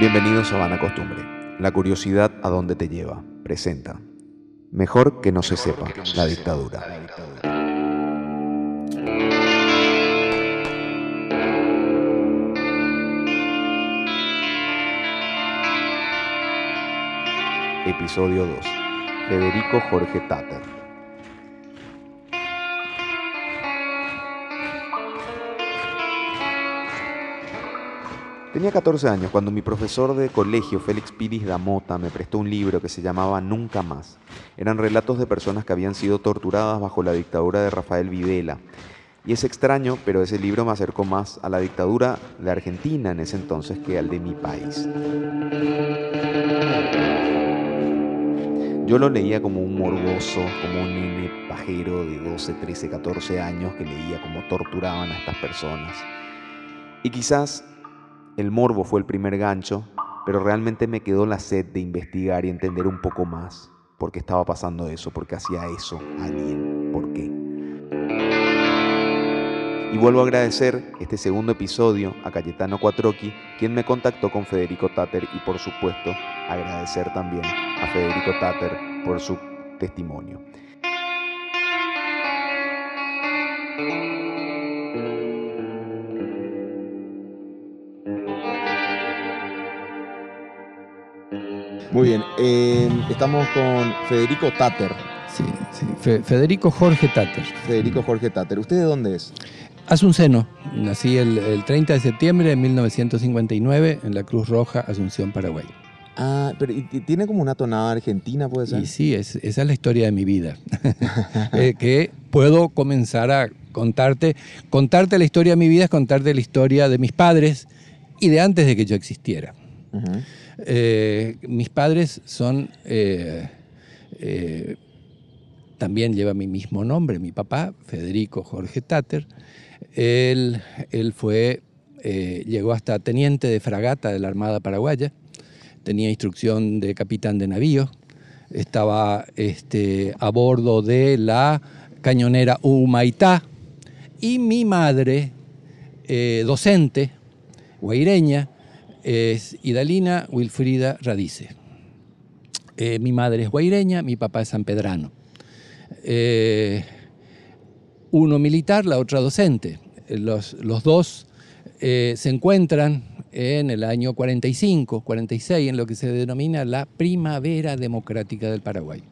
Bienvenidos a Vana Costumbre. La curiosidad a dónde te lleva. Presenta. Mejor que no se sepa la dictadura. Episodio 2. Federico Jorge Tatter. Tenía 14 años cuando mi profesor de colegio, Félix Piris Damota, me prestó un libro que se llamaba Nunca Más. Eran relatos de personas que habían sido torturadas bajo la dictadura de Rafael Videla. Y es extraño, pero ese libro me acercó más a la dictadura de Argentina en ese entonces que al de mi país. Yo lo leía como un morboso, como un nene pajero de 12, 13, 14 años que leía cómo torturaban a estas personas. Y quizás el morbo fue el primer gancho, pero realmente me quedó la sed de investigar y entender un poco más por qué estaba pasando eso, por qué hacía eso alguien, por qué. Y vuelvo a agradecer este segundo episodio a Cayetano Cuatroqui, quien me contactó con Federico Tatter y por supuesto agradecer también a Federico Tatter por su testimonio. Muy bien, eh, estamos con Federico Tatter. Sí, sí. Federico Jorge Tatter. Federico Jorge Tatter. ¿Usted de dónde es? Azunceno. Nací el, el 30 de septiembre de 1959 en la Cruz Roja, Asunción, Paraguay. Ah, pero tiene como una tonada argentina, puede ser. Y sí, es, esa es la historia de mi vida. Eh, que puedo comenzar a contarte. Contarte la historia de mi vida es contarte la historia de mis padres y de antes de que yo existiera. Eh, mis padres son, eh, eh, también lleva mi mismo nombre, mi papá, Federico Jorge Tatter. Él, él fue, llegó hasta teniente de fragata de la Armada Paraguaya, tenía instrucción de capitán de navío, estaba este, a bordo de la cañonera Humaitá y mi madre, docente, guaireña, es Idalina Wilfrida Radice. Eh, mi madre es guaireña, mi papá es sanpedrano. Eh, uno militar, la otra docente. Los, los dos eh, se encuentran en el año 45, 46, en lo que se denomina la primavera democrática del Paraguay.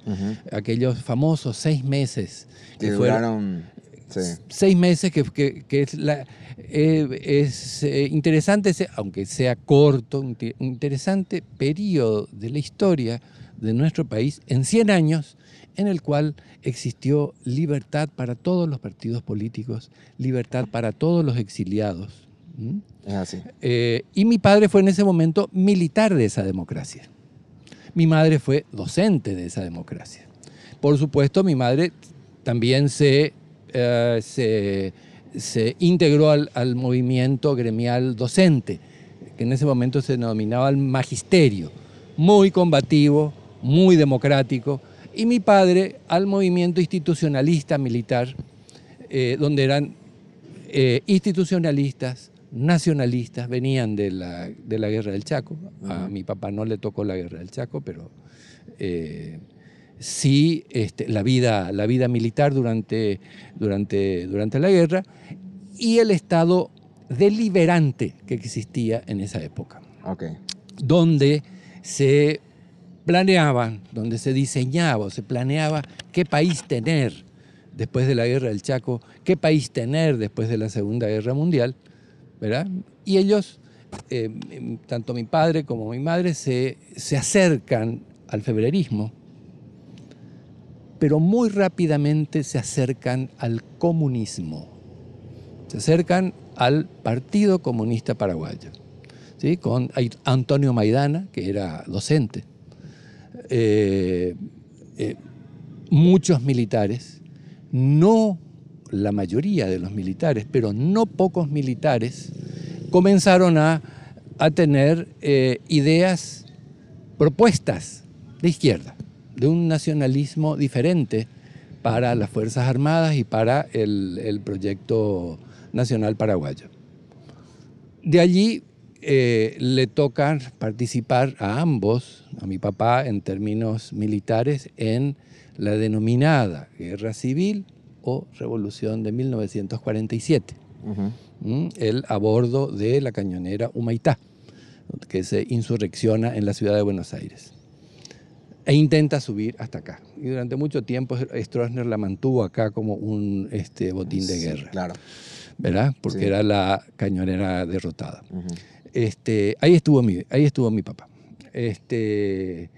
Aquellos famosos seis meses que, duraron Seis meses que, es, la, eh, es eh, interesante, aunque sea corto, un interesante periodo de la historia de nuestro país en 100 años en el cual existió libertad para todos los partidos políticos, libertad para todos los exiliados. Eh, y mi padre fue en ese momento militar de esa democracia. Mi madre fue docente de esa democracia. Por supuesto, mi madre también se eh, se, integró al, movimiento gremial docente, que en ese momento se denominaba el magisterio, muy combativo, muy democrático, y mi padre al movimiento institucionalista militar, eh, donde eran eh, institucionalistas, nacionalistas, venían de la, de la guerra del Chaco. A mi papá no le tocó la guerra del Chaco, pero sí este, la, vida, la vida militar durante, durante, durante la guerra y el estado deliberante que existía en esa época. Donde se planeaba, donde se diseñaba, se planeaba qué país tener después de la guerra del Chaco, qué país tener después de la Segunda Guerra Mundial, ¿verdad? Y ellos, eh, tanto mi padre como mi madre, se, se acercan al febrerismo, pero muy rápidamente se acercan al comunismo, se acercan al Partido Comunista Paraguayo, con Antonio Maidana, que era docente, eh, eh, muchos militares, no la mayoría de los militares, pero no pocos militares, comenzaron a, tener eh, ideas, propuestas de izquierda de un nacionalismo diferente para las Fuerzas Armadas y para el, proyecto nacional paraguayo. De allí eh, le toca participar a ambos, a mi papá en términos militares, en la denominada Guerra Civil o Revolución de 1947. ¿Mm? Él a bordo de la cañonera Humaitá, que se insurrecciona en la ciudad de Buenos Aires. E intenta subir hasta acá. Y durante mucho tiempo Stroessner la mantuvo acá como un este, botín de guerra. claro. ¿Verdad? Porque era la cañonera derrotada. este, ahí, estuvo mi, ahí estuvo mi papá. Este,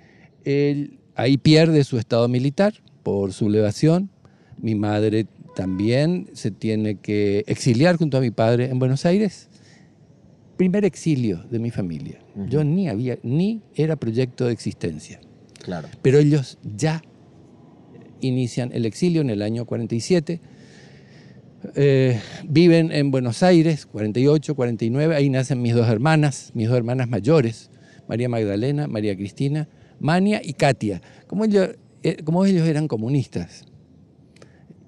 él ahí pierde su estado militar por sublevación. Mi madre también se tiene que exiliar junto a mi padre en Buenos Aires. Primer exilio de mi familia. Yo ni había, ni era proyecto de existencia. Claro. Pero ellos ya inician el exilio en el año 47. Eh, viven en Buenos Aires, 48, 49, ahí nacen mis dos hermanas, mis dos hermanas mayores, María Magdalena, María Cristina, Mania y Katia. Como ellos, eh, como ellos eran comunistas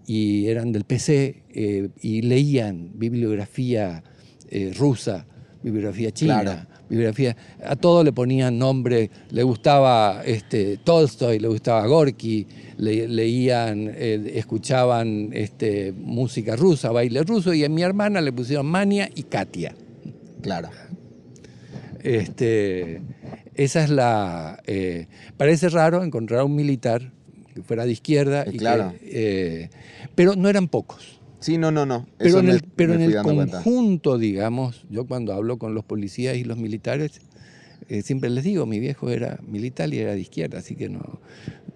y eran del PC eh, y leían bibliografía rusa, bibliografía china, bibliografía, a todo le ponían nombre, le gustaba este, Tolstoy, le gustaba Gorky, leían, eh, escuchaban este, música rusa, baile ruso, y a mi hermana le pusieron Mania y Katia. Claro. Este, esa es la... Eh, parece raro encontrar a un militar que fuera de izquierda, y claro. Eh, pero no eran pocos. Sí, no, no, no. Pero en el, pero en el conjunto, digamos, yo cuando hablo con los policías y los militares, eh, siempre les digo, mi viejo era militar y era de izquierda, así que no,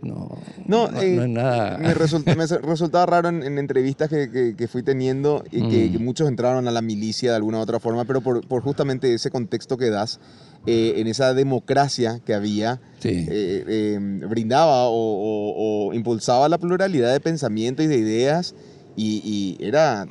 no, no, es eh, nada. Me, resultaba raro en, entrevistas que, fui teniendo y que, mm. muchos entraron a la milicia de alguna u otra forma, pero por, justamente ese contexto que das, eh, en esa democracia que había, brindaba o, o impulsaba la pluralidad de pensamiento y de ideas y, era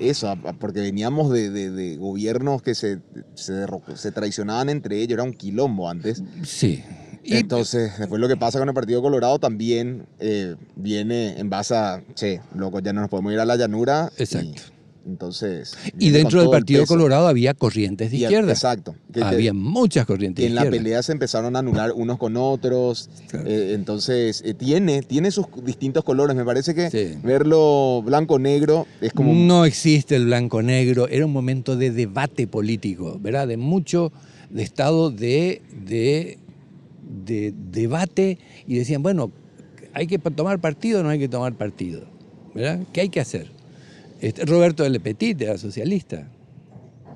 eso, porque veníamos de, gobiernos que se, se, traicionaban entre ellos, era un quilombo antes. Sí. Y Entonces, después lo que pasa con el Partido Colorado también eh, viene en base a, che, loco, ya no nos podemos ir a la llanura. Exacto. Entonces. Y dentro del Partido Colorado había corrientes de izquierda. Exacto. había muchas corrientes de izquierda. En la pelea se empezaron a anular unos con otros. Eh, entonces, eh, tiene, tiene sus distintos colores. Me parece que verlo blanco-negro es como. No existe el blanco-negro. Era un momento de debate político, ¿verdad? De mucho, de estado de, de, de debate. Y decían, bueno, ¿hay que tomar partido o no hay que tomar partido? ¿Verdad? ¿Qué hay que hacer? Este, Roberto L. Petit era socialista.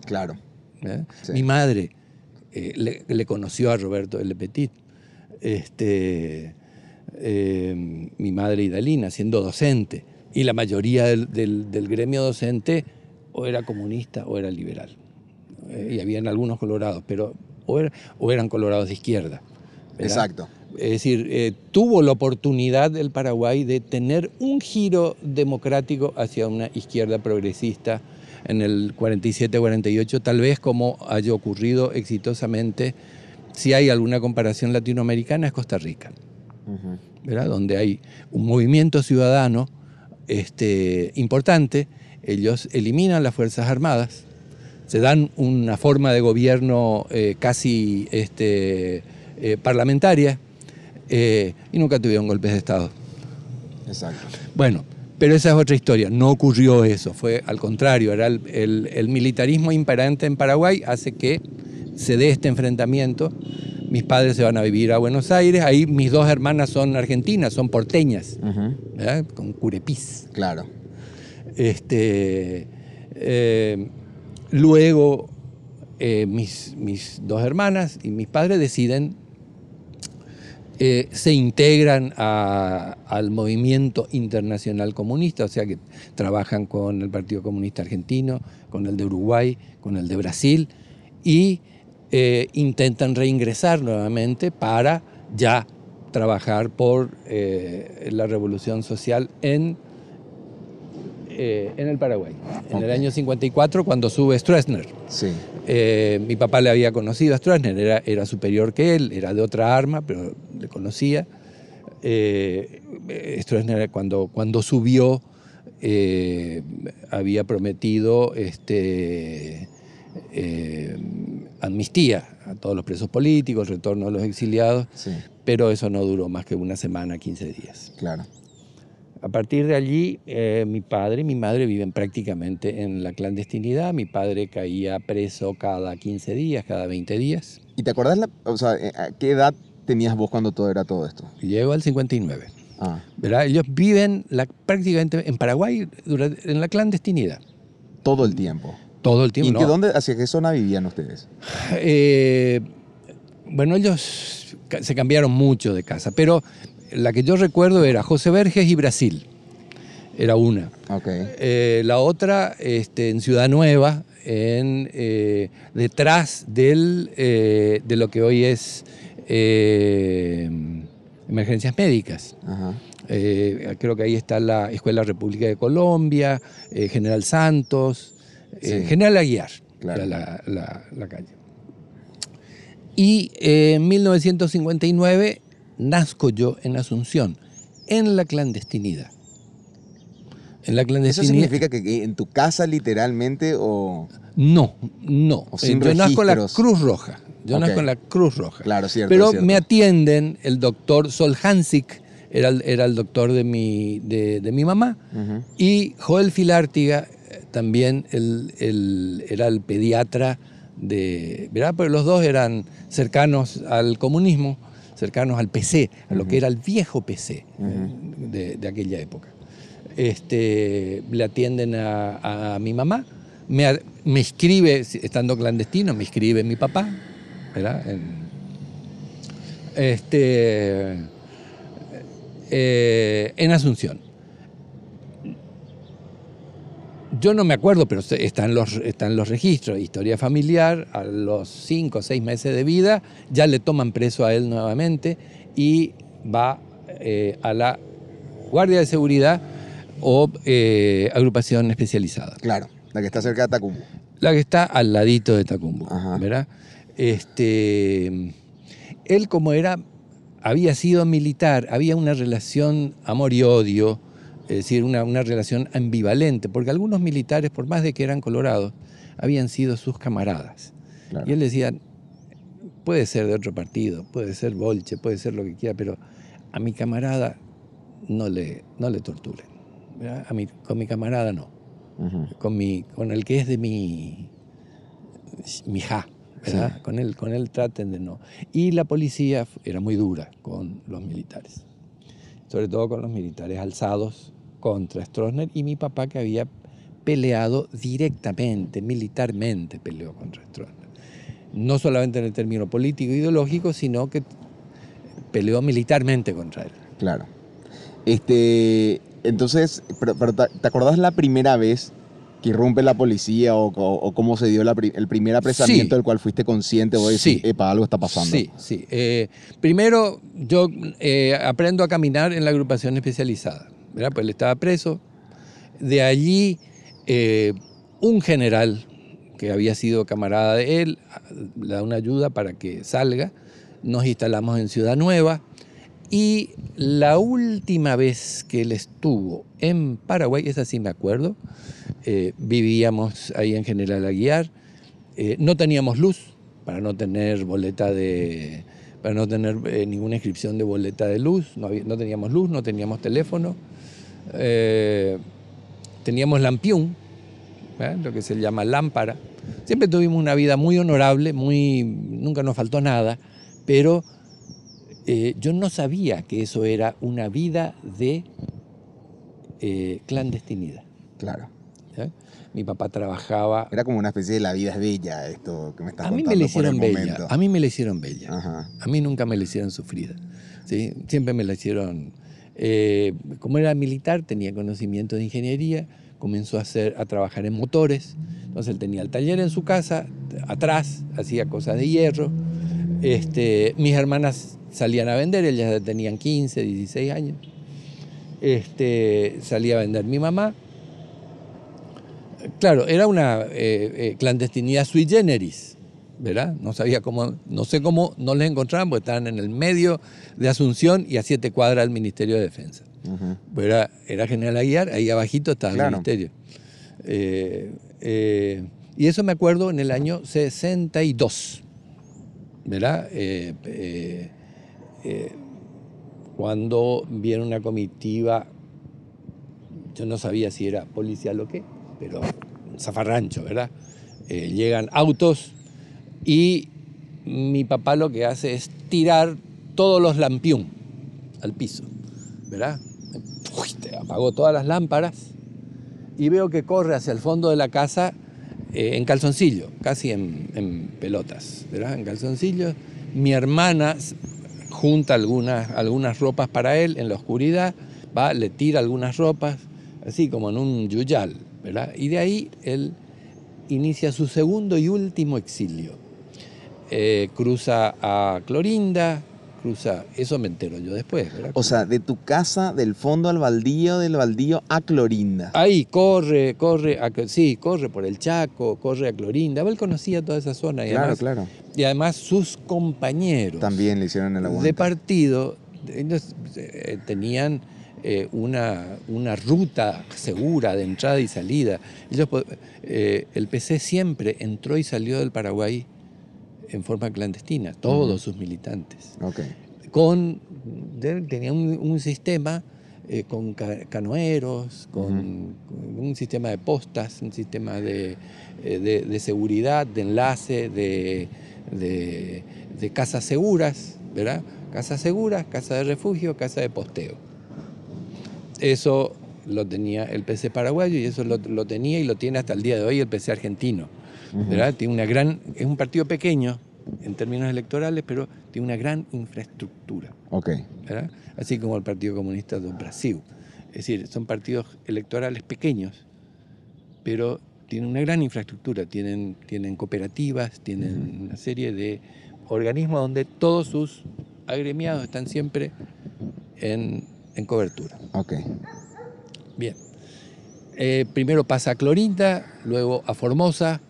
Claro. ¿Eh? Mi madre eh, le, conoció a Roberto L. Petit. Este, eh, mi madre Idalina, siendo docente. Y la mayoría del, gremio docente o era comunista o era liberal. y habían algunos colorados, pero o, eran colorados de izquierda. Exacto. Es decir, eh, tuvo la oportunidad el Paraguay de tener un giro democrático hacia una izquierda progresista en el 47-48, tal vez como haya ocurrido exitosamente, si hay alguna comparación latinoamericana, es Costa Rica, ¿verdad? donde hay un movimiento ciudadano este, importante, ellos eliminan las Fuerzas Armadas, se dan una forma de gobierno eh, casi este, eh, parlamentaria, eh, y nunca tuvieron golpes de Estado. Exacto. Bueno, pero esa es otra historia. No ocurrió eso, fue al contrario. Era el, militarismo imperante en Paraguay hace que se dé este enfrentamiento. Mis padres se van a vivir a Buenos Aires. Ahí mis dos hermanas son argentinas, son porteñas, con curepís. Claro. Este, eh, luego, eh, mis, mis dos hermanas y mis padres deciden eh, se integran al movimiento internacional comunista, o sea que trabajan con el Partido Comunista Argentino, con el de Uruguay, con el de Brasil, y eh, intentan reingresar nuevamente para ya trabajar por eh, la revolución social en, en el Paraguay. En el año 54, cuando sube Stroessner. Sí. Eh, mi papá le había conocido a Stroessner, era, era, superior que él, era de otra arma, pero le conocía. Eh, Stroessner cuando, cuando subió eh, había prometido este, amnistía a todos los presos políticos, el retorno de los exiliados, Sí, pero eso no duró más que una semana, 15 días. claro. A partir de allí, eh, mi padre y mi madre viven prácticamente en la clandestinidad. Mi padre caía preso cada 15 días, cada 20 días. ¿Y te acordás, la, o sea, eh, a qué edad tenías vos cuando todo era todo esto? Llego al 59. Ah, ¿verdad? Ellos viven la- prácticamente en Paraguay durante- en la clandestinidad. todo el tiempo. Todo el ¿Y tiempo. qué, ¿no? dónde, hacia qué zona vivían ustedes? Eh, bueno, ellos se cambiaron mucho de casa, pero la que yo recuerdo era José Verges y Brasil. Era una. Eh, la otra este, en Ciudad Nueva, en, eh, detrás del, eh, de lo que hoy es emergencias médicas. Ajá. Creo que ahí está la Escuela República de Colombia, General Santos, Sí. General Aguiar, Claro. la, la- la calle. Y en 1959 nazco yo en Asunción, en la clandestinidad. En la ¿Eso clandestinidad. significa que- en tu casa literalmente o...? No, no. O sin Eh, yo nazco en la registros. Cruz Roja. Yo Ok. nazco en la Cruz Roja. Claro, cierto. Pero cierto. me atienden el doctor Sol Hansik, era el, era el doctor de mi, de, de mi mamá, y Joel Filártiga, eh, también el- el- era el pediatra de... ¿Verdad? Pero los dos eran cercanos al comunismo, cercanos al PC, a lo que era el viejo PC eh, de, de aquella época. Este, le atienden a, a mi mamá, me, escribe, estando clandestino, me escribe mi papá, ¿verdad? En- este, eh, en Asunción. Yo no me acuerdo, pero están los, están los registros. Historia familiar, a los cinco o seis meses de vida, ya le toman preso a él nuevamente y va eh, a la Guardia de Seguridad o eh, agrupación especializada. Claro, la que está cerca de Tacumbo. La que está al ladito de Tacumbo, Ajá. ¿verdad? Este, él como era, había sido militar, había una relación amor y odio, es decir, una, una relación ambivalente, porque algunos militares, por más de que eran colorados, habían sido sus camaradas. Claro. Y él decía, puede ser de otro partido, puede ser bolche, puede ser lo que quiera, pero a mi camarada no le, no le torturen. ¿verdad? A mi, con mi camarada no Ujú. con, mi, con el que es de mi, mi ja, ¿verdad? Con, él, con él traten de no. Y la policía era muy dura con los militares, sobre todo con los militares alzados contra Stroessner y mi papá que había peleado directamente, militarmente peleó contra Stroessner. No solamente en el término político e ideológico, sino que peleó militarmente contra él. Claro. Este, entonces, pero, pero ¿te acordás la primera vez que irrumpe la policía o, o- o cómo se dio la el primer apresamiento Sí. del cual fuiste consciente o decir, Sí. epa, algo está pasando? Sí, sí. Eh, primero, yo eh, aprendo a caminar en la agrupación especializada, Pues él estaba preso. De allí, eh, un general que había sido camarada de él le da una ayuda para que salga. Nos instalamos en Ciudad Nueva. Y la última vez que él estuvo en Paraguay, esa sí me acuerdo, eh, vivíamos ahí en General Aguiar, eh, no teníamos luz para no tener boleta de para no tener eh, ninguna inscripción de boleta de luz, no, teníamos luz, no teníamos teléfono, eh, teníamos lampión, ¿eh? lo que se llama lámpara. Siempre tuvimos una vida muy honorable, muy, nunca nos faltó nada, pero yo no sabía que eso era una vida de clandestinidad. Claro. ¿Ya? Mi papá trabajaba. Era como una especie de la vida es bella esto que me estás A mí contando me la por el hicieron bella. momento. A mí me la hicieron bella. Ajá. A mí nunca me la hicieron sufrida. ¿sí? Siempre me la hicieron. eh, como era militar, tenía conocimiento de ingeniería, comenzó a, hacer, a trabajar en motores. Entonces él tenía el taller en su casa, atrás, hacía cosas de hierro. Este, mis hermanas salían a vender, ellas tenían 15, 16 años. Este, salía a vender mi mamá. Claro, era una eh, eh, clandestinidad sui generis, ¿verdad? No sabía cómo, no sé cómo no les encontraban, porque estaban en el medio de Asunción y a siete cuadras del Ministerio de Defensa. Era, era General Aguiar, ahí abajito estaba Claro. el ministerio. Eh, Y eso me acuerdo en el año 62, ¿verdad? Cuando viene una comitiva, yo no sabía si era policial o qué, pero un zafarrancho, ¿verdad? llegan autos y mi papá lo que hace es tirar todos los lampión al piso, ¿verdad? apagó todas las lámparas y veo que corre hacia el fondo de la casa eh, en calzoncillo, casi en, pelotas, ¿verdad? En calzoncillo. Mi hermana junta algunas, algunas ropas para él en la oscuridad, va, le tira algunas ropas, así como en un yuyal, ¿verdad? Y de ahí él inicia su segundo y último exilio. Eh, cruza a Clorinda, cruza, eso me entero yo después. O sea, de tu casa, del fondo al baldío, del baldío a Clorinda. Ahí, corre, corre, a, sí, corre por el Chaco, corre a Clorinda. Él conocía toda esa zona. Y claro, además, claro. Y además sus compañeros. También le hicieron el aguante. De partido, ellos eh, tenían eh, una, una, ruta segura de entrada y salida. Ellos, eh, el PC siempre entró y salió del Paraguay en forma clandestina, todos sus militantes. Con, tenía un, sistema eh, con canoeros, con, un sistema de postas, un sistema de, de, seguridad, de enlace, de, de, casas seguras, ¿verdad? Casas seguras, casa de refugio, casa de posteo. Eso lo tenía el PC paraguayo y eso lo, lo tenía y lo tiene hasta el día de hoy el PC argentino. Tiene una gran, es un partido pequeño en términos electorales, pero tiene una gran infraestructura. Okay. Así como el Partido Comunista de Brasil. Es decir, son partidos electorales pequeños, pero tienen una gran infraestructura, tienen, tienen cooperativas, tienen una serie de organismos donde todos sus agremiados están siempre en, cobertura. Ok. Bien. Eh, primero pasa a Clorinda, luego a Formosa,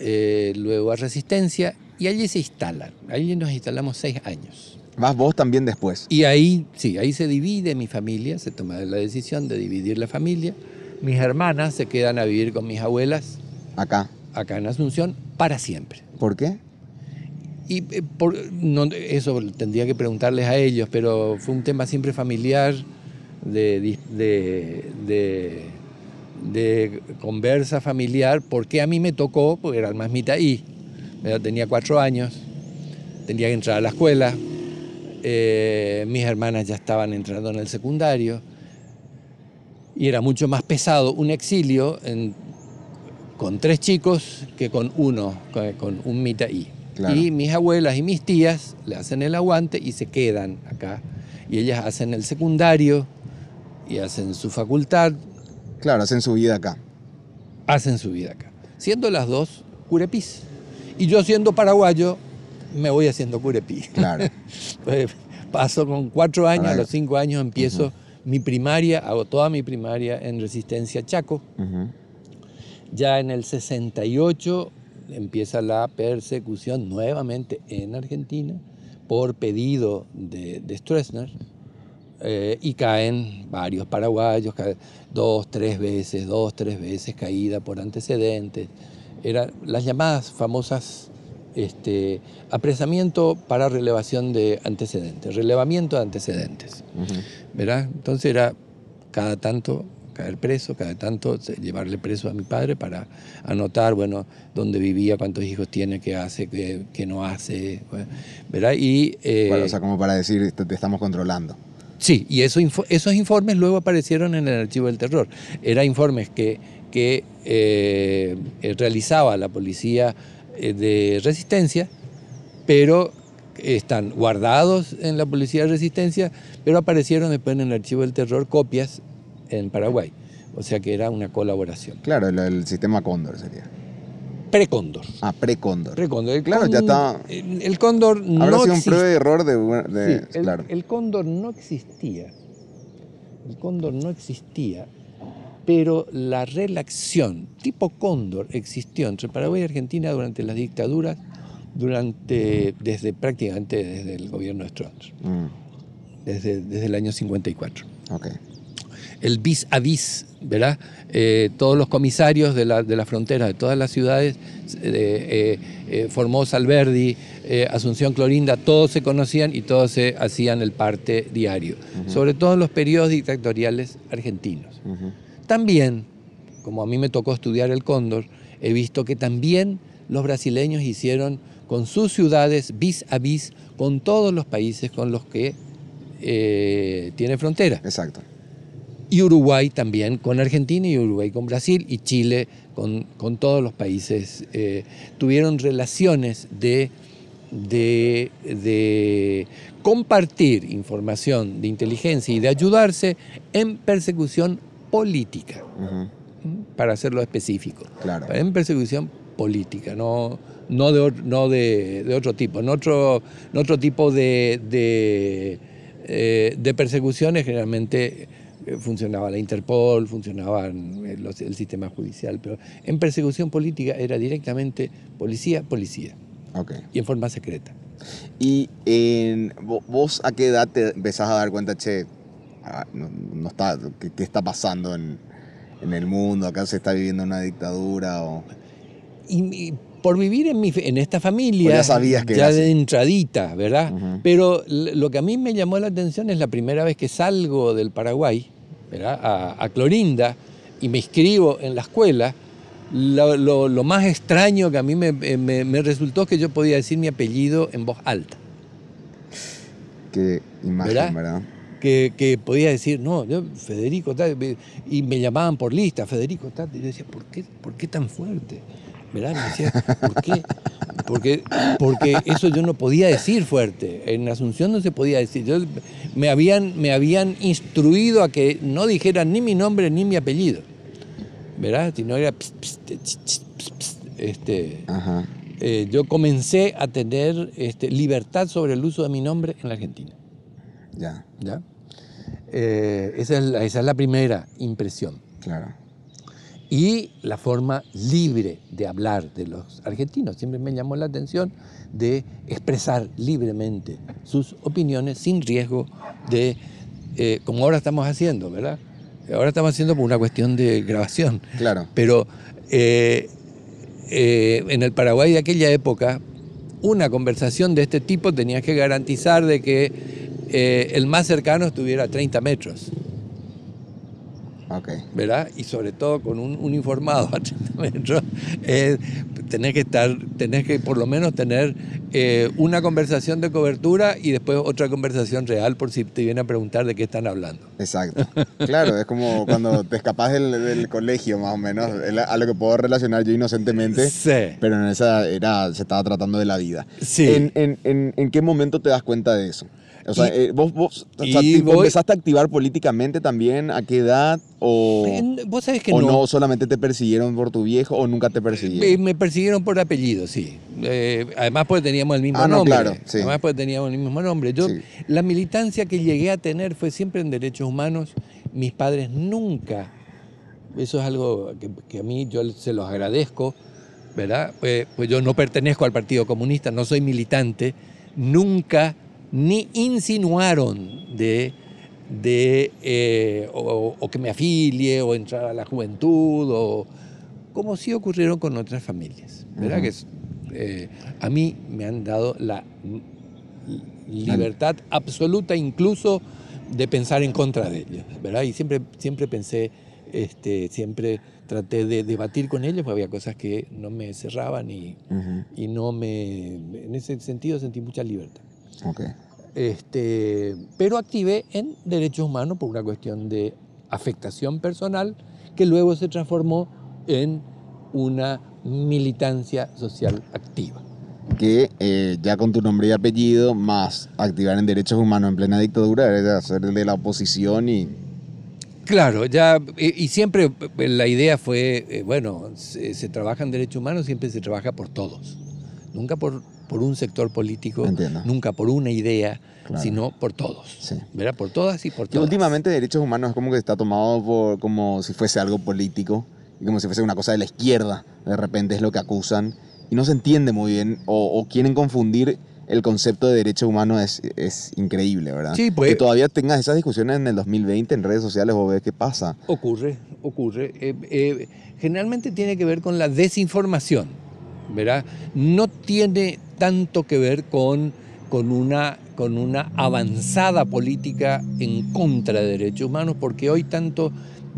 eh, luego a Resistencia, y allí se instalan. Allí nos instalamos seis años. ¿Vas vos también después? Y ahí, sí, ahí se divide mi familia, se toma la decisión de dividir la familia. Mis hermanas se quedan a vivir con mis abuelas. Acá. Acá en Asunción, para siempre. ¿Por qué? Y eh, eso tendría que preguntarles a ellos, pero fue un tema siempre familiar, de, conversa familiar, porque a mí me tocó, porque era el más y tenía cuatro años, tenía que entrar a la escuela, eh, mis hermanas ya estaban entrando en el secundario, y era mucho más pesado un exilio con tres chicos que con uno, con, un mitaí. Y mis abuelas y mis tías le hacen el aguante y se quedan acá. Y ellas hacen el secundario y hacen su facultad Claro, hacen su vida acá. Hacen su vida acá. Siendo las dos curepís. Y yo siendo paraguayo, me voy haciendo curepí. Claro. pues, paso con cuatro años, a los cinco años empiezo mi primaria, hago toda mi primaria en Resistencia Chaco. Ya en el 68 empieza la persecución nuevamente en Argentina por pedido de, de Stroessner eh, y caen varios paraguayos, dos, tres veces, dos, tres veces caída por antecedentes. Eran las llamadas famosas este, apresamiento para relevación de antecedentes, relevamiento de antecedentes. ¿verdad? Entonces era cada tanto caer preso, cada tanto llevarle preso a mi padre para anotar, bueno, dónde vivía, cuántos hijos tiene, qué hace, qué, no hace, ¿verdad? Y, eh, o sea, como para decir, te estamos controlando. Sí, y esos informes luego aparecieron en el archivo del terror. Eran informes que, que eh, realizaba la policía eh, de resistencia, pero están guardados en la policía de resistencia, pero aparecieron después en el archivo del terror copias en Paraguay. O sea que era una colaboración. Claro, el sistema Cóndor sería. Precóndor. Ah, precóndor. Precóndor. claro, ya está. El, cóndor no Habrá sido un prueba de error de. sí, claro. el cóndor no existía. El cóndor no existía, pero la relación tipo cóndor existió entre Paraguay y Argentina durante las dictaduras, durante, desde prácticamente desde el gobierno de Stroessner, mm. desde, desde el año 54. Okay. El vis a vis, ¿verdad? Eh, todos los comisarios de la, de la frontera de todas las ciudades, eh, eh, Formosa, Alberdi, Asunción, Clorinda, todos se conocían y todos se hacían el parte diario, sobre todo en los periodos dictatoriales argentinos. También, como a mí me tocó estudiar el Cóndor, he visto que también los brasileños hicieron con sus ciudades vis a vis con todos los países con los que tiene frontera. Exacto y Uruguay también con Argentina y Uruguay con Brasil y Chile con, con todos los países. Eh, tuvieron relaciones de, de, compartir información de inteligencia y de ayudarse en persecución política, para hacerlo específico. Claro. En persecución política, no, no, de, no de, otro tipo. En otro, otro tipo de, de, eh, de persecuciones generalmente funcionaba la Interpol, funcionaba el, sistema judicial, pero en persecución política era directamente policía, policía. Y en forma secreta. ¿Y en, vos a qué edad te empezás a dar cuenta, che, ah, no, está, ¿qué, está pasando en, el mundo? ¿Acá se está viviendo una dictadura? O... Y, por vivir en, mi, en esta familia, ya sabías que ya de entradita, ¿verdad? Pero lo que a mí me llamó la atención es la primera vez que salgo del Paraguay, a, Clorinda y me inscribo en la escuela, lo, más extraño que a mí me, me, resultó que yo podía decir mi apellido en voz alta. Qué imagen, ¿verdad? Que, podía decir, no, yo, Federico, y me llamaban por lista, Federico, y yo decía, ¿por qué, ¿por qué tan fuerte? ¿Verdad? Me decía, ¿por qué? Porque, porque eso yo no podía decir fuerte. En Asunción no se podía decir. Yo, me, habían, me habían instruido a que no dijera ni mi nombre ni mi apellido. ¿Verdad? Si no era... este, eh, yo comencé a tener este, libertad sobre el uso de mi nombre en la Argentina. Ya. ¿Ya? Eh, esa, es esa es la primera impresión. Claro y la forma libre de hablar de los argentinos. Siempre me llamó la atención de expresar libremente sus opiniones sin riesgo de, eh, como ahora estamos haciendo, ¿verdad? Ahora estamos haciendo por una cuestión de grabación. Claro. Pero eh, eh, en el Paraguay de aquella época, una conversación de este tipo tenía que garantizar de que el más cercano estuviera a 30 metros. ¿Verdad? Y sobre todo con un uniformado a 30 metros, eh, tenés que estar, tenés que por lo menos tener eh, una conversación de cobertura y después otra conversación real por si te viene a preguntar de qué están hablando. Exacto. Claro, es como cuando te escapas del, colegio, más o menos, a lo que puedo relacionar yo inocentemente. Sí. Pero en esa era, se estaba tratando de la vida. Sí. ¿En, en, en, en qué momento te das cuenta de eso? O sea, eh, vos, vos empezaste a activar políticamente también, ¿a qué edad? ¿O, ¿Vos sabés que o no? solamente te persiguieron por tu viejo o nunca te persiguieron? Me, persiguieron por apellido, sí. Eh, además porque teníamos el mismo ah, nombre. Claro, sí. Además porque teníamos el mismo nombre. Yo, La militancia que llegué a tener fue siempre en derechos humanos. Mis padres nunca, eso es algo que, a mí yo se los agradezco, ¿verdad? Pues, pues yo no pertenezco al Partido Comunista, no soy militante, nunca ni insinuaron de, de eh, o, que me afilie o entrar a la juventud, o como sí ocurrieron con otras familias. ¿verdad? que eh, a mí me han dado la libertad absoluta incluso de pensar en contra de ellos, ¿verdad? Y siempre, siempre pensé, este, siempre traté de debatir con ellos, porque había cosas que no me cerraban y, y no me... En ese sentido sentí mucha libertad. Okay. Este, pero activé en derechos humanos por una cuestión de afectación personal que luego se transformó en una militancia social activa. Que eh, ya con tu nombre y apellido, más activar en derechos humanos en plena dictadura, era hacer de la oposición y... Claro, ya, y, siempre eh, la idea fue, eh, bueno, se, se trabaja en derechos humanos, siempre se trabaja por todos, nunca por por un sector político, nunca por una idea, sino por todos. Sí. ¿Verdad? Por todas y por todas. últimamente derechos humanos es como que está tomado por, como si fuese algo político y como si fuese una cosa de la izquierda. De repente es lo que acusan y no se entiende muy bien o, quieren confundir el concepto de derecho humano es, es increíble, ¿verdad? Sí, pues- Que todavía tengas esas discusiones en el 2020 en redes sociales, vos ves qué pasa. Ocurre, ocurre. Eh, eh, generalmente tiene que ver con la desinformación, ¿verdad? No tiene tanto que ver con, con, una, con una avanzada política en contra de derechos humanos, porque hoy tanto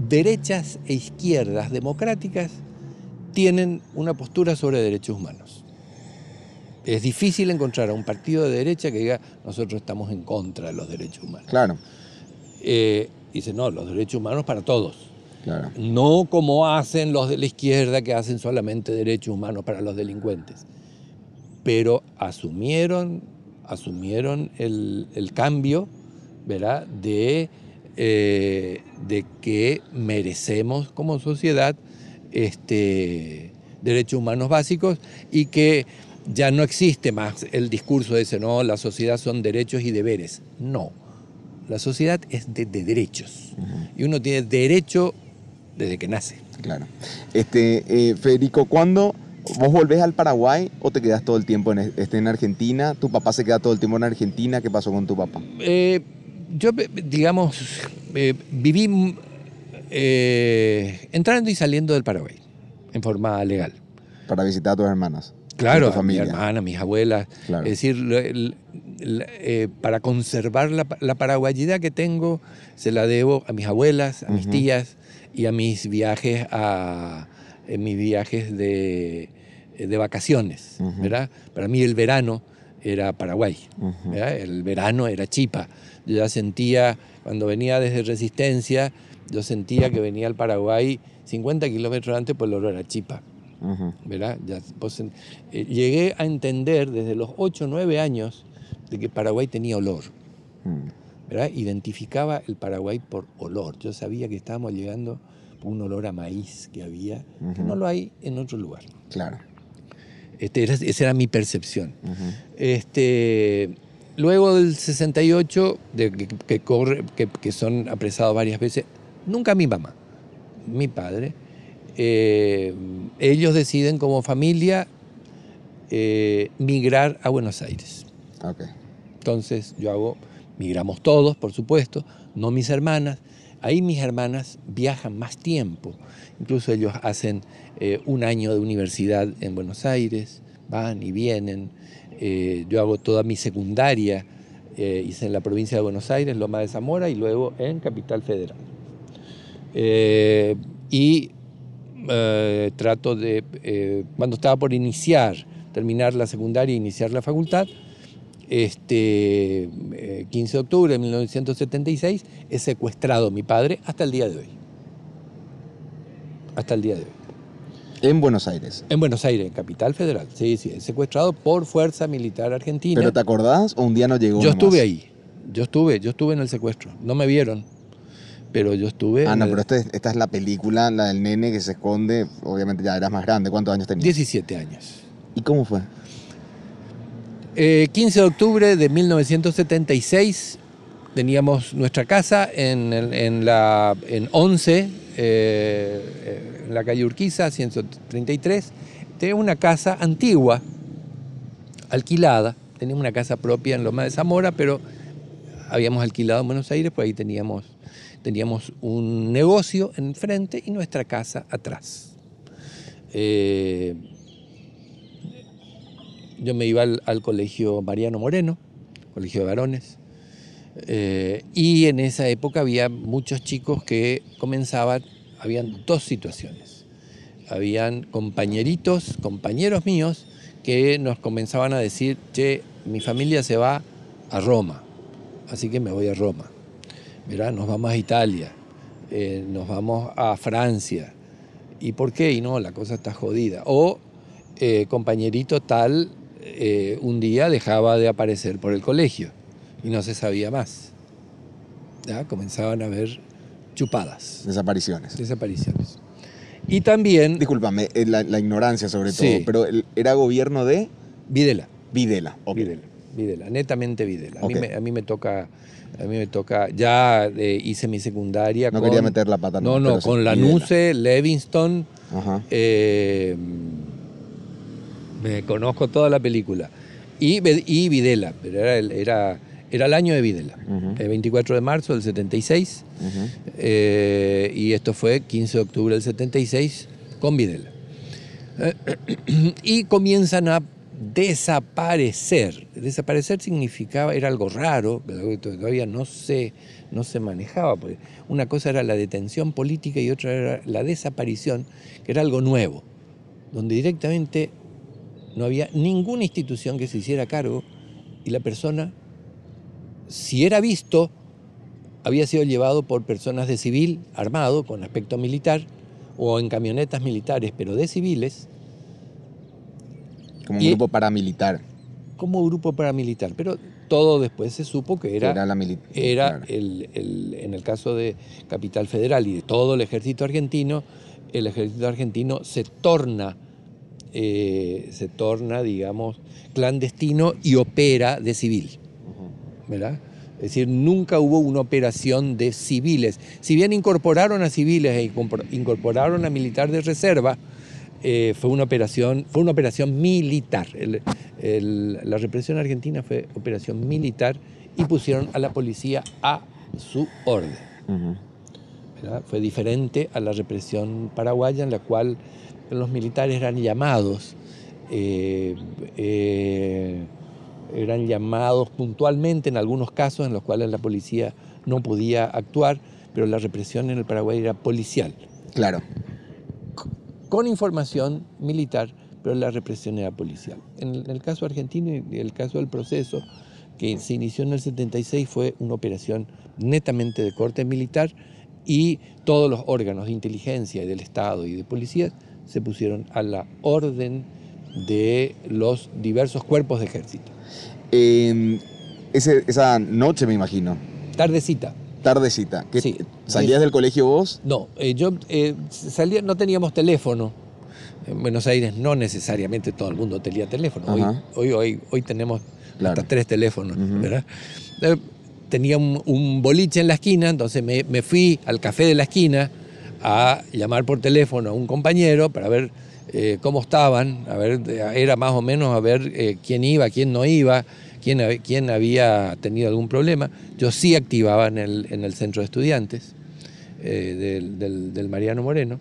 derechas e izquierdas democráticas tienen una postura sobre derechos humanos. Es difícil encontrar a un partido de derecha que diga nosotros estamos en contra de los derechos humanos. Claro, Eh, dice, no, los derechos humanos para todos. Claro. No como hacen los de la izquierda que hacen solamente derechos humanos para los delincuentes. Pero asumieron, asumieron el, el cambio, ¿verdad? De, eh, de que merecemos como sociedad este, derechos humanos básicos y que ya no existe más el discurso ese, no, la sociedad son derechos y deberes. No, la sociedad es de, de derechos y uno tiene derecho desde que nace. Claro. Este, eh, Federico, ¿cuándo vos volvés al Paraguay o te quedas todo el tiempo en, este, en Argentina? ¿Tu papá se queda todo el tiempo en Argentina? ¿Qué pasó con tu papá? Eh, yo, eh, digamos, eh, viví eh, entrando y saliendo del Paraguay en forma legal. Para visitar a tus hermanas. Claro, a tu a mi hermana, mis abuelas. Claro. Es decir, lo- el- el- eh, para conservar la, la paraguayidad que tengo, se la debo a mis abuelas, a mis tías y a mis viajes a en mis viajes de, de vacaciones, Ujú. ¿verdad? Para mí el verano era Paraguay, Ujú. ¿verdad? El verano era Chipa. Yo ya sentía, cuando venía desde Resistencia, yo sentía que venía al Paraguay 50 kilómetros antes por el olor a Chipa. Ujú. ¿verdad? Ya, en- eh, llegué a entender desde los 8 o 9 años de que Paraguay tenía olor, Mm. ¿Verdad? Identificaba el Paraguay por olor. Yo sabía que estábamos llegando por un olor a maíz que había, que Ujú. no lo hay en otro lugar. Claro. Este, esa era mi percepción. Este, luego del 68, de que, que corre, que, que son apresados varias veces, nunca mi mamá, mi padre, eh, ellos deciden como familia eh, migrar a Buenos Aires. Ok. Entonces yo hago, migramos todos, por supuesto, no mis hermanas. Ahí mis hermanas viajan más tiempo. Incluso ellos hacen eh, un año de universidad en Buenos Aires, van y vienen. Eh, yo hago toda mi secundaria, eh, hice en la provincia de Buenos Aires, Loma de Zamora, y luego en Capital Federal. Eh, y eh, trato de, eh, cuando estaba por iniciar, terminar la secundaria e iniciar la facultad, este eh, 15 de octubre de 1976, es secuestrado mi padre hasta el día de hoy. Hasta el día de hoy. En Buenos Aires. En Buenos Aires, en Capital Federal. Sí, sí, es secuestrado por Fuerza Militar Argentina. ¿Pero te acordás o un día no llegó? yo nomás? estuve ahí. Yo estuve, yo estuve en el secuestro. No me vieron, pero yo estuve. Ah, no, el- pero este- esta es la película, la del nene que se esconde. Obviamente ya eras más grande. ¿Cuántos años tenías? 17 años. ¿Y cómo fue? Eh, 15 de octubre de 1976 teníamos nuestra casa en, en la, en 11, eh, eh, en la calle Urquiza, 133. Tenía una casa antigua, alquilada. Teníamos una casa propia en Loma de Zamora, pero habíamos alquilado en Buenos Aires, pues ahí teníamos, teníamos un negocio enfrente y nuestra casa atrás. Eh, yo me iba al, colegio Mariano Moreno, colegio de varones, eh, y en esa época había muchos chicos que comenzaban, habían dos situaciones. Habían compañeritos, compañeros míos, que nos comenzaban a decir, che, mi familia se va a Roma, así que me voy a Roma. Verá, nos vamos a Italia, eh, nos vamos a Francia. ¿Y por qué? Y no, la cosa está jodida. O eh, compañerito tal eh, un día dejaba de aparecer por el colegio y no se sabía más. ¿Ya? Comenzaban a haber chupadas, Desapariciones. desapariciones. Y también Discúlpame, eh, la, la ignorancia sobre todo, Sí. pero era gobierno de Videla. Videla. ok. Videla, Videla, netamente Videla. A, mí me, a mí me toca, a mí me toca, ya eh, hice mi secundaria No con, quería meter la pata. no, no, sí, con Videla. Lanuse, Levingston, Ajá. eh, me conozco toda la película. y, y Videla, pero era el, era, era el año de Videla, el 24 de marzo del 76, eh, y esto fue 15 de octubre del 76 con Videla. y comienzan a desaparecer. Desaparecer significaba, era algo raro, que todavía no se, no se manejaba. Una cosa era la detención política y otra era la desaparición, que era algo nuevo, donde directamente no había ninguna institución que se hiciera cargo y la persona, si era visto, había sido llevado por personas de civil, armado, con aspecto militar, o en camionetas militares, pero de civiles, como un grupo paramilitar. Como grupo paramilitar, pero todo después se supo que era, era, la era el, en el caso de Capital Federal y de todo el ejército argentino, el ejército argentino se torna, eh, se torna, digamos, clandestino y opera de civil. ¿Verdad? Es decir, nunca hubo una operación de civiles. Si bien incorporaron a civiles e incorporaron a militar de reserva, eh, fue, una operación, fue una operación militar. la represión argentina fue operación militar y pusieron a la policía a su orden. Fue diferente a la represión paraguaya en la cual los militares eran llamados, eh, eh, eran llamados puntualmente en algunos casos en los cuales la policía no podía actuar, pero la represión en el Paraguay era policial. Claro con información militar, pero la represión era policial. En el caso argentino y el caso del proceso, que se inició en el 76, fue una operación netamente de corte militar y todos los órganos de inteligencia y del Estado y de policía se pusieron a la orden de los diversos cuerpos de ejército. esa noche, me imagino. Tardecita tardecita. ¿Salías del colegio vos? No, eh, yo eh, salía, no teníamos teléfono. En Buenos Aires no necesariamente todo el mundo tenía teléfono. Hoy, hoy, hoy, tenemos hasta tres teléfonos, ¿verdad? Eh, tenía un, boliche en la esquina, entonces me, fui al café de la esquina a llamar por teléfono a un compañero para ver cómo estaban, a ver, era más o menos a ver quién iba, quién no iba, quién, había tenido algún problema. Yo sí activaba en el, en el centro de estudiantes eh, del, Mariano Moreno.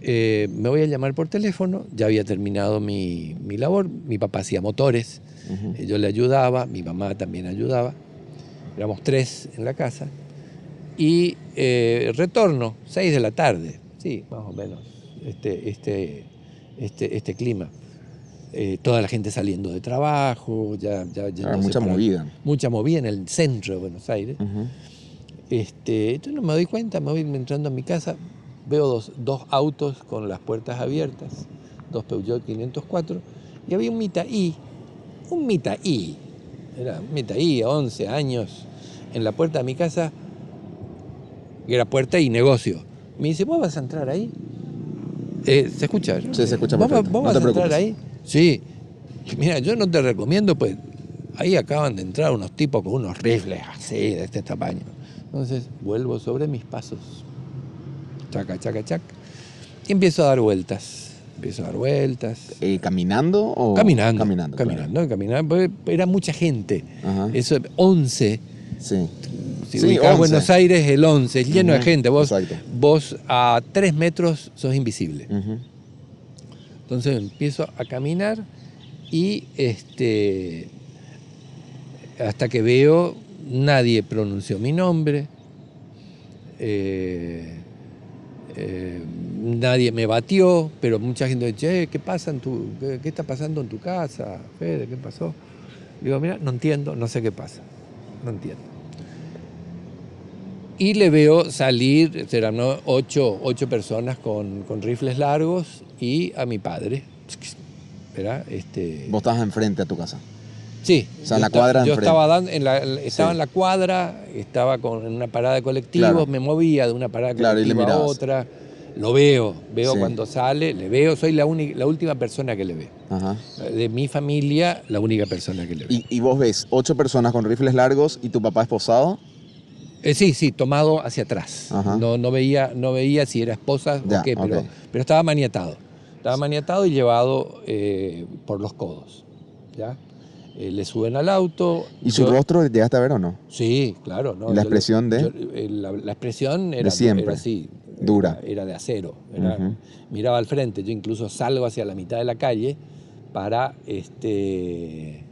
Eh, me voy a llamar por teléfono, ya había terminado mi, labor, mi papá hacía motores, eh, yo le ayudaba, mi mamá también ayudaba, éramos tres en la casa, y retorno, seis de la tarde, sí, más o menos, este, este, este, este clima. Eh, toda la gente saliendo de trabajo, ya, ya ah, mucha movida. Mucha movida en el centro de Buenos Aires. este, entonces no me doy cuenta, me voy entrando a mi casa, veo dos, dos autos con las puertas abiertas, dos Peugeot 504, y había un Mitaí, un Mitaí, era un Mitaí, 11 años, en la puerta de mi casa, que era puerta y negocio. Me dice, ¿vos vas a entrar ahí? Eh, ¿Se escucha? Sí, se escucha ¿Vos, vas a entrar ahí? Sí, mira, yo no te recomiendo, pues ahí acaban de entrar unos tipos con unos rifles así, de este tamaño. Entonces vuelvo sobre mis pasos, chaca, chaca, chaca, y empiezo a dar vueltas. Empiezo a dar vueltas. Eh, ¿Caminando o...? Caminando. Caminando, caminando, caminando. Era mucha gente. Eso, 11. Sí. Si sí, Buenos Aires, el 11, es lleno de gente. Vos, vos a tres metros sos invisible. Entonces empiezo a caminar y este, hasta que veo, nadie pronunció mi nombre, eh, eh, nadie me batió, pero mucha gente dice, ¿qué pasa en tu, qué, está pasando en tu casa? Fede, ¿qué pasó? Digo, mira, no entiendo, no sé qué pasa, no entiendo. Y le veo salir, serán ocho, ocho personas con, con rifles largos y a mi padre. Este, ¿Vos estabas enfrente a tu casa? Sí. O sea, en la cuadra Yo estaba, en la, estaba en la cuadra, estaba con, en una parada de colectivos, me movía de una parada colectivo a otra. Lo veo, veo cuando sale, le veo, soy la, la última persona que le De mi familia, la única persona que le ve. ¿Y, vos ves ocho personas con rifles largos y tu papá esposado? Eh, sí, sí, tomado hacia atrás. No, no, veía, no veía si era esposa o qué, pero, pero estaba maniatado. Estaba maniatado y llevado eh, por los codos. ¿ya? eh, le suben al auto. ¿Y su rostro llegaste a ver o no? Sí, claro. ¿no? ¿Y la le- expresión de? yo- la, la expresión era, siempre. era así. Dura. Era, era de acero. era-. Miraba al frente. Yo incluso salgo hacia la mitad de la calle para, este,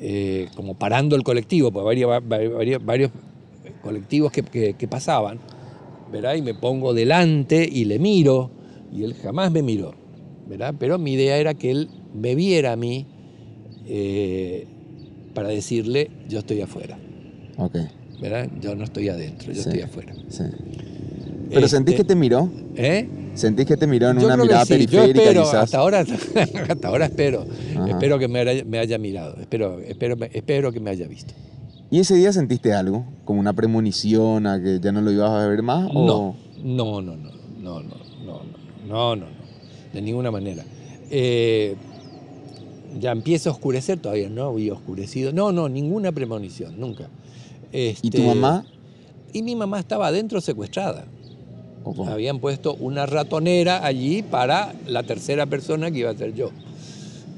eh, como parando el colectivo, porque varios, varios colectivos que, que- que pasaban, ¿verdad? Y me pongo delante y le miro, y él jamás me miró, ¿verdad? Pero mi idea era que él me viera a mí eh, para decirle, yo estoy afuera, Ok, ¿verdad? Yo no estoy adentro, yo Sí. estoy afuera. sí. ¿Pero sentís Este, que te miró? ¿Eh? ¿Sentís que te miró en Yo una mirada sí, yo periférica espero, quizás? hasta ahora, hasta ahora espero, Ajá. espero que me haya, me haya mirado, espero, espero, espero que me haya visto. ¿Y ese día sentiste algo? ¿Como una premonición a que ya no lo ibas a ver más? No, O... no, no, no, no, no, no, no, no, no, no, de ninguna manera. Eh, ya empieza a oscurecer, todavía no había oscurecido. No, no, ninguna premonición, nunca. ¿Y tu Este, mamá? Y mi mamá estaba adentro secuestrada. Habían puesto una ratonera allí para la tercera persona que iba a ser yo,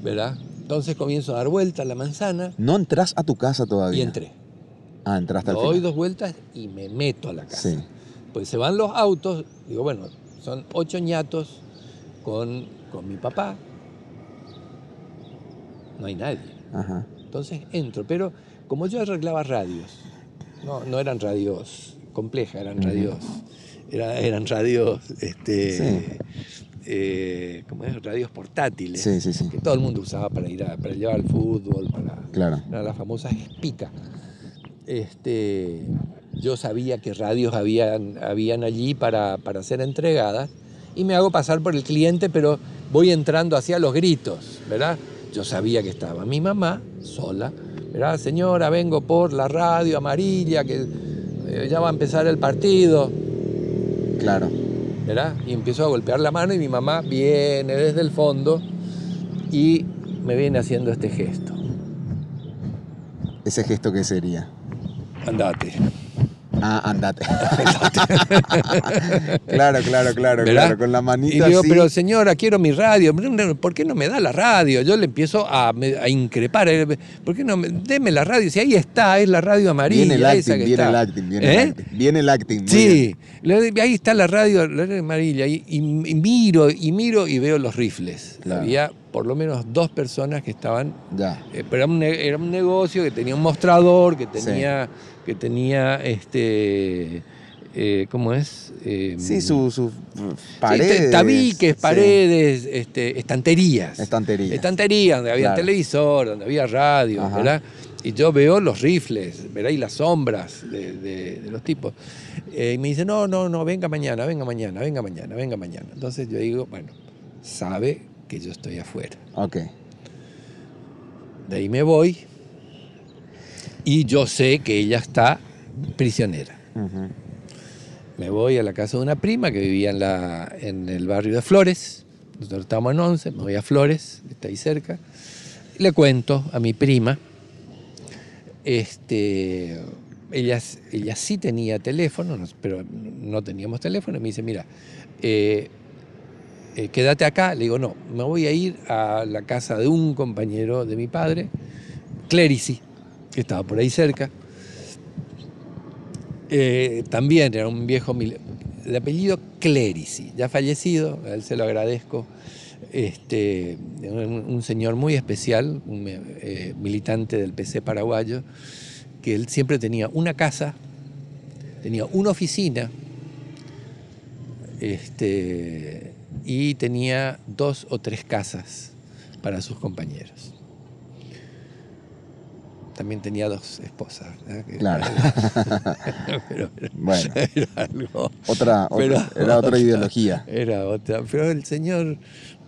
¿verdad? Entonces comienzo a dar vueltas a la manzana ¿No entras a tu casa todavía? y entré. Ah, entraste al Doy final. dos vueltas y me meto a la casa. Sí. Pues se van los autos, digo, bueno, son ocho ñatos con, con mi papá. No hay nadie. Ajá. Entonces entro, pero como yo arreglaba radios, no, no eran radios complejas, eran radios, era- eran radios, este, Sí. eh, ¿cómo es? Radios portátiles, Sí, sí, sí. que todo el mundo usaba para ir a, para llevar al fútbol, para, Claro. eran las famosas espicas. Este, yo sabía que radios habían, habían allí para, para ser entregadas y me hago pasar por el cliente, pero voy entrando hacia los gritos, ¿verdad? Yo sabía que estaba mi mamá sola, ¿verdad? Señora, vengo por la radio amarilla, que eh, ya va a empezar el partido, Claro. ¿verdad? Y empiezo a golpear la mano y mi mamá viene desde el fondo y me viene haciendo este gesto. Ese gesto que sería. Andate. Ah, andate. claro, claro, claro, ¿verdad? claro. Con la manita Y digo, así. pero señora, quiero mi radio. ¿Por qué no me da la radio? Yo le empiezo a, increpar. eh, ¿Por qué no me, deme la radio? Si ahí está, es la radio amarilla. Viene el esa acting, que viene está. el acting, viene ¿Eh? el acting. Viene el acting. Sí, le- ahí está la radio, la radio amarilla. Y, y- y miro, y miro y veo los rifles. Claro. Había por lo menos dos personas que estaban. Ya. eh, pero era un, era un negocio que tenía un mostrador, que tenía, que tenía este, eh, ¿cómo es? Eh, Sí, sus su paredes. tabiques, sí, paredes, este, estanterías. Estanterías. Estanterías, donde había Claro. televisor, donde había radio, Ajá. ¿verdad? Y yo veo los rifles, ¿verdad? Y las sombras de, de- de los tipos. Eh, y me dice, no, no, no, venga mañana, venga mañana, venga mañana, venga mañana. Entonces yo digo, bueno, sabe que yo estoy afuera. Ok. De ahí me voy y yo sé que ella está prisionera. Me voy a la casa de una prima que vivía en, la, en el barrio de Flores. Nosotros estábamos en 11, me voy a Flores, que está ahí cerca. Le cuento a mi prima. Este, ella, ella sí tenía teléfono, no- pero no teníamos teléfono. Y me dice, mira, eh, eh, quédate acá. Le digo, no, me voy a ir a la casa de un compañero de mi padre, Clerici, que estaba por ahí cerca. Eh, también era un viejo de apellido Clerici, ya fallecido, a él se lo agradezco. Este, un, un señor muy especial, un eh, militante del PC paraguayo, que él siempre tenía una casa, tenía una oficina, este, y tenía dos o tres casas para sus compañeros. También tenía dos esposas. ¿verdad? Que- Claro. pero, pero Bueno, era algo. otra, otra- era otra ideología. Era otra. Pero el señor.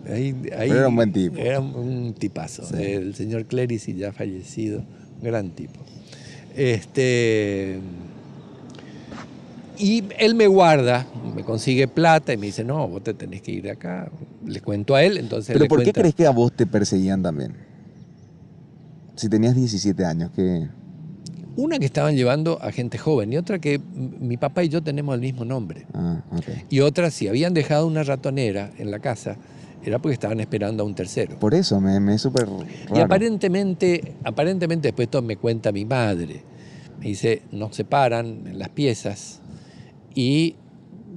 Ahí, ahí- Pero era un buen tipo. Era un tipazo. Sí. El señor Clerici, ya fallecido. Gran tipo. Este. Y él me guarda, me consigue plata y me dice: No, vos te tenés que ir de acá. Le cuento a él, entonces. Pero ¿por qué crees que a vos te perseguían también? Si tenías 17 años, que Una que estaban llevando a gente joven y otra que mi papá y yo tenemos el mismo nombre. Ah, ok. Y otra, si habían dejado una ratonera en la casa, era porque estaban esperando a un tercero. Por eso, me, me es súper raro. Y aparentemente, aparentemente después esto me cuenta mi madre. Me dice, nos separan en las piezas y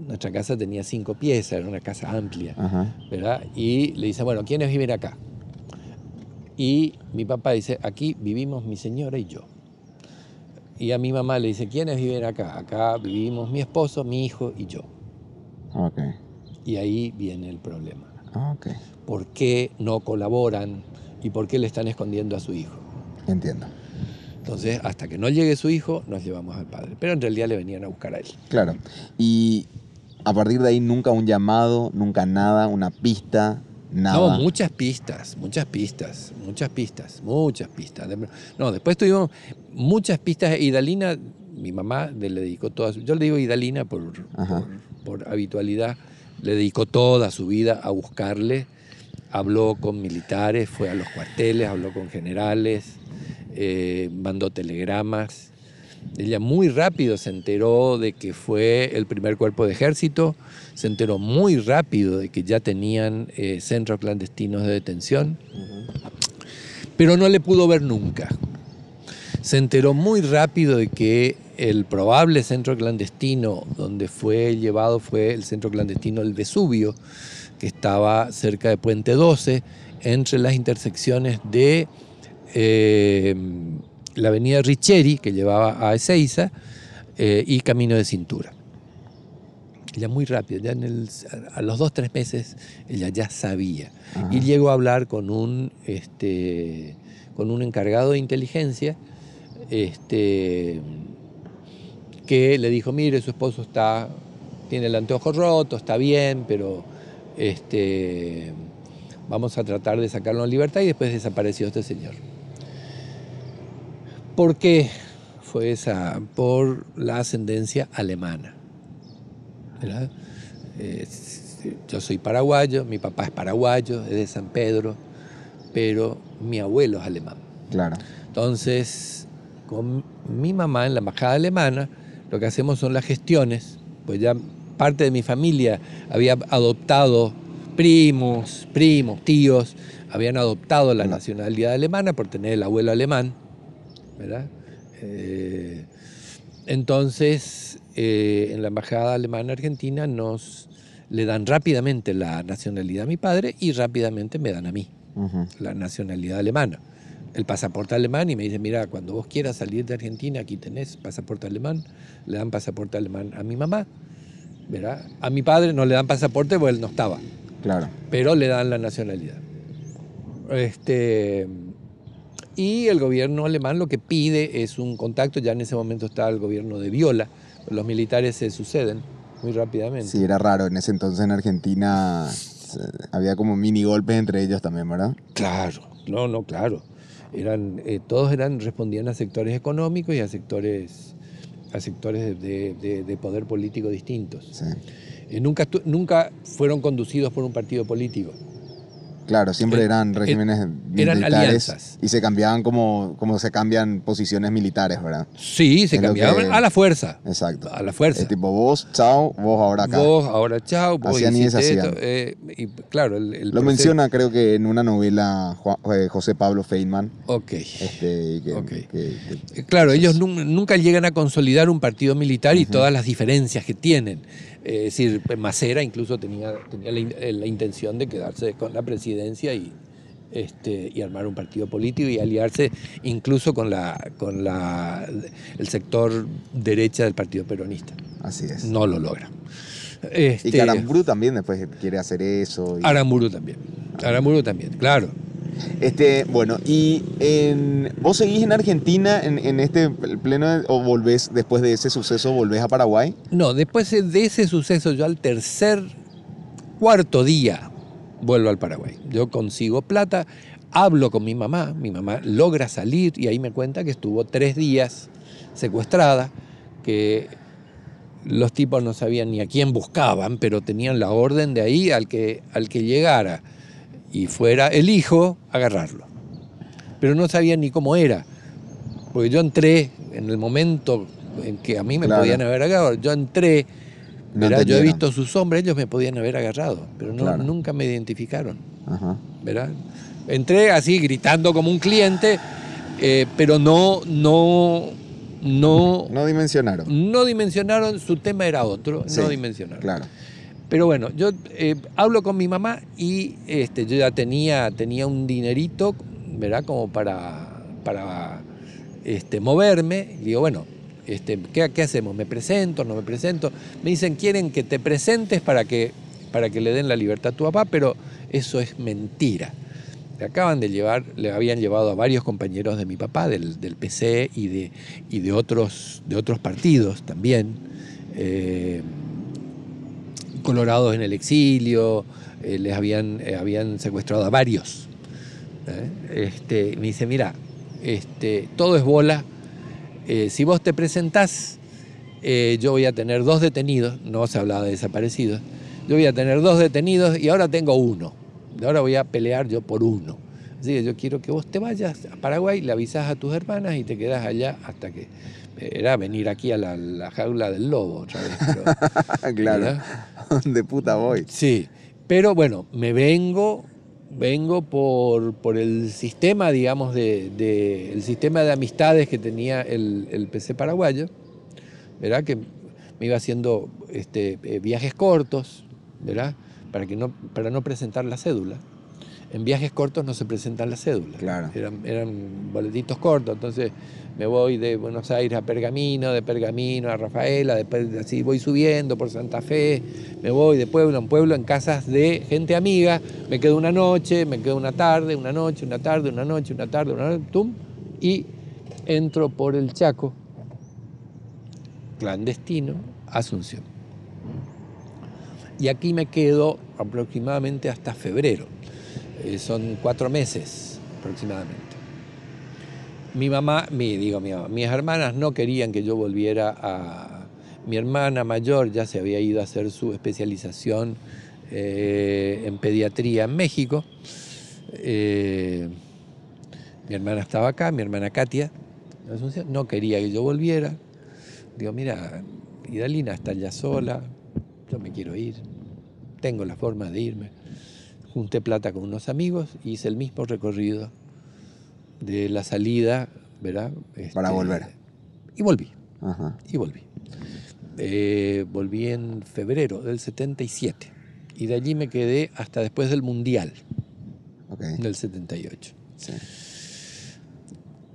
nuestra casa tenía cinco piezas, era una casa amplia, Ajá. ¿verdad? Y le dice, bueno, ¿quiénes viven acá? Y mi papá dice, aquí vivimos mi señora y yo. Y a mi mamá le dice, ¿quiénes viven acá? Acá vivimos mi esposo, mi hijo y yo. Ok. Y ahí viene el problema. Ok. ¿Por qué no colaboran y por qué le están escondiendo a su hijo? Entiendo. Entonces, hasta que no llegue su hijo, nos llevamos al padre. Pero en realidad le venían a buscar a él. Claro. Y a partir de ahí nunca un llamado, nunca nada, una pista, nada. No, muchas pistas, muchas pistas, muchas pistas, muchas pistas. No, después tuvimos muchas pistas. Idalina, mi mamá le dedicó todas. Yo le digo Idalina por, por habitualidad. Le dedicó toda su vida a buscarle. Habló con militares, fue a los cuarteles, habló con generales, eh, mandó telegramas. Ella muy rápido se enteró de que fue el primer cuerpo de ejército, se enteró muy rápido de que ya tenían eh, centros clandestinos de detención, pero no le pudo ver nunca. Se enteró muy rápido de que el probable centro clandestino donde fue llevado fue el centro clandestino El Vesubio, que estaba cerca de Puente 12, entre las intersecciones de eh, la avenida Richeri, que llevaba a Ezeiza, eh, y Camino de Cintura. Ella muy rápido, ya en el- a los dos, tres meses, ella ya sabía. Ajá. Y llegó a hablar con un, este, con un encargado de inteligencia este, que le dijo, mire, su esposo está, tiene el anteojo roto, está bien, pero este, vamos a tratar de sacarlo en libertad y después desapareció este señor. ¿Por qué fue esa? Por la ascendencia alemana. ¿verdad? Eh, yo soy paraguayo, mi papá es paraguayo, es de San Pedro, pero mi abuelo es alemán. Claro. Entonces, con mi mamá en la embajada alemana, lo que hacemos son las gestiones, pues ya parte de mi familia había adoptado primos, primos, tíos, habían adoptado la nacionalidad alemana por tener el abuelo alemán, ¿verdad? Eh, entonces, eh, en la embajada alemana argentina nos le dan rápidamente la nacionalidad a mi padre y rápidamente me dan a mí la nacionalidad alemana. El pasaporte alemán y me dicen, mira, cuando vos quieras salir de Argentina, aquí tenés pasaporte alemán. Le dan pasaporte alemán a mi mamá, ¿verdad? A mi padre no le dan pasaporte porque él no estaba, Claro. pero le dan la nacionalidad. Este, y el gobierno alemán lo que pide es un contacto, ya en ese momento está el gobierno de Viola, los militares se suceden muy rápidamente. Sí, era raro. En ese entonces en Argentina se- había como mini golpes entre ellos también, ¿verdad? Claro, no, no, claro. Eran, eh, todos eran, respondían a sectores económicos y a sectores, a sectores de, de- de poder político distintos. Sí. Eh, nunca, nunca fueron conducidos por un partido político. Claro, siempre Eh, eran eh, regímenes eran militares alianzas. y se cambiaban como, como se cambian posiciones militares, ¿verdad? Sí, se Es cambiaban que- a la fuerza. Exacto. A la fuerza. Es tipo vos, chao, vos ahora acá. Vos, ahora chao, vos Hacían y deshacían. eh, y claro, el, el Lo proceso- menciona creo que en una novela Juan- José Pablo Feynman. Ok. Este, y que- Ok. que- que- Eh, Claro, ellos nun- nunca llegan a consolidar un partido militar y todas las diferencias que tienen. Eh, es decir, Macera incluso tenía, tenía la, eh, la intención de quedarse con la presidencia y, este, y armar un partido político y aliarse incluso con, la, con la, el sector derecha del Partido Peronista. así es. No lo logra. Y Este, que Aramburu también después quiere hacer eso. y- Aramburu también. Aramburu también, claro. Este, bueno, y en, vos seguís en Argentina en, en este pleno o volvés después de ese suceso volvés a Paraguay. No, después de ese suceso, yo al tercer, cuarto día vuelvo al Paraguay. Yo consigo plata, hablo con mi mamá, mi mamá logra salir y ahí me cuenta que estuvo tres días secuestrada, que los tipos no sabían ni a quién buscaban, pero tenían la orden de ahí al que, al que llegara y fuera el hijo, agarrarlo. Pero no sabían ni cómo era, porque yo entré en el momento en que a mí me Claro. podían haber agarrado, yo entré No ¿verdad? Yo he visto su sombra, ellos me podían haber agarrado, pero no, Claro. nunca me identificaron. Ajá. ¿verdad? Entré así gritando como un cliente, eh, pero no, no, no, No dimensionaron. no dimensionaron, su tema era otro, Sí, no dimensionaron. Claro. Pero bueno, yo eh, hablo con mi mamá y este, yo ya tenía, tenía un dinerito, ¿verdad? Como para, para este, moverme. Digo, bueno, este, ¿qué, qué hacemos? ¿Me presento? ¿No me presento? Me dicen, quieren que te presentes para que, para que le den la libertad a tu papá, pero eso es mentira. Le acaban de llevar, le habían llevado a varios compañeros de mi papá, del, del PC y de, y de, otros, de otros partidos también. eh, colorados en el exilio, eh, les habían, eh, habían secuestrado a varios. ¿eh? Este, me dice, mira, este, todo es bola, si vos te presentás, yo voy a tener dos detenidos, no se hablaba de desaparecidos, yo voy a tener dos detenidos y ahora tengo uno, ahora voy a pelear yo por uno. Así que yo quiero que vos te vayas a Paraguay, le avisás a tus hermanas y te quedás allá hasta que... Era venir aquí a la, la jaula del lobo otra vez. pero- claro. De puta voy. Sí, pero bueno, me vengo, vengo por, por el sistema, digamos, de, de- el sistema de amistades que tenía el, el PC paraguayo, ¿verdad? Que me iba haciendo este, eh, viajes cortos, ¿verdad? Para, que no, para no presentar la cédula. En viajes cortos no se presentan las cédulas. Claro. Eran, eran boletitos cortos, entonces me voy de Buenos Aires a Pergamino, de Pergamino a Rafaela, después así voy subiendo por Santa Fe, me voy de pueblo en pueblo en casas de gente amiga, me quedo una noche, me quedo una tarde, una noche, una tarde, una noche, una tarde, una noche, tum, y entro por el Chaco, clandestino, Asunción. Y aquí me quedo aproximadamente hasta febrero. Eh, son cuatro meses aproximadamente. Mi mamá, digo mi mamá, mis hermanas no querían que yo volviera a... Mi hermana mayor ya se había ido a hacer su especialización eh, en pediatría en México. Eh, mi hermana estaba acá, mi hermana Katia, no quería que yo volviera. Digo, mira, Idalina está ya sola, yo me quiero ir, tengo la forma de irme. Junté plata con unos amigos, hice el mismo recorrido de la salida, ¿verdad? Para Este, volver. Y volví, Ajá. y volví. Eh, volví en febrero del 77 y de allí me quedé hasta después del Mundial Ok. del 78. Sí.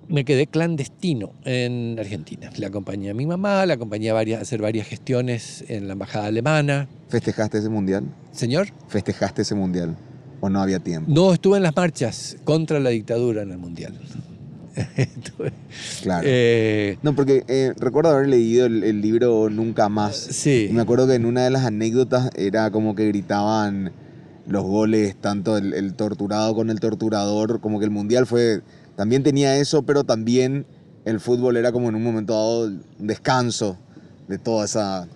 Me quedé clandestino en Argentina. Le acompañé a mi mamá, le acompañé a, varias, a hacer varias gestiones en la embajada alemana. ¿Festejaste ese mundial? Señor, ¿Festejaste ese mundial? ¿O no había tiempo? no estuve en las marchas contra la dictadura en el Mundial. Claro. eh, No, porque eh, recuerdo haber leído el, el libro Nunca Más. sí, Y me acuerdo que en una de las anécdotas era como que gritaban los goles, tanto el, el torturado con el torturador, como que el mundial fue. También tenía eso, pero también el fútbol era como en un momento dado un descanso de toda esa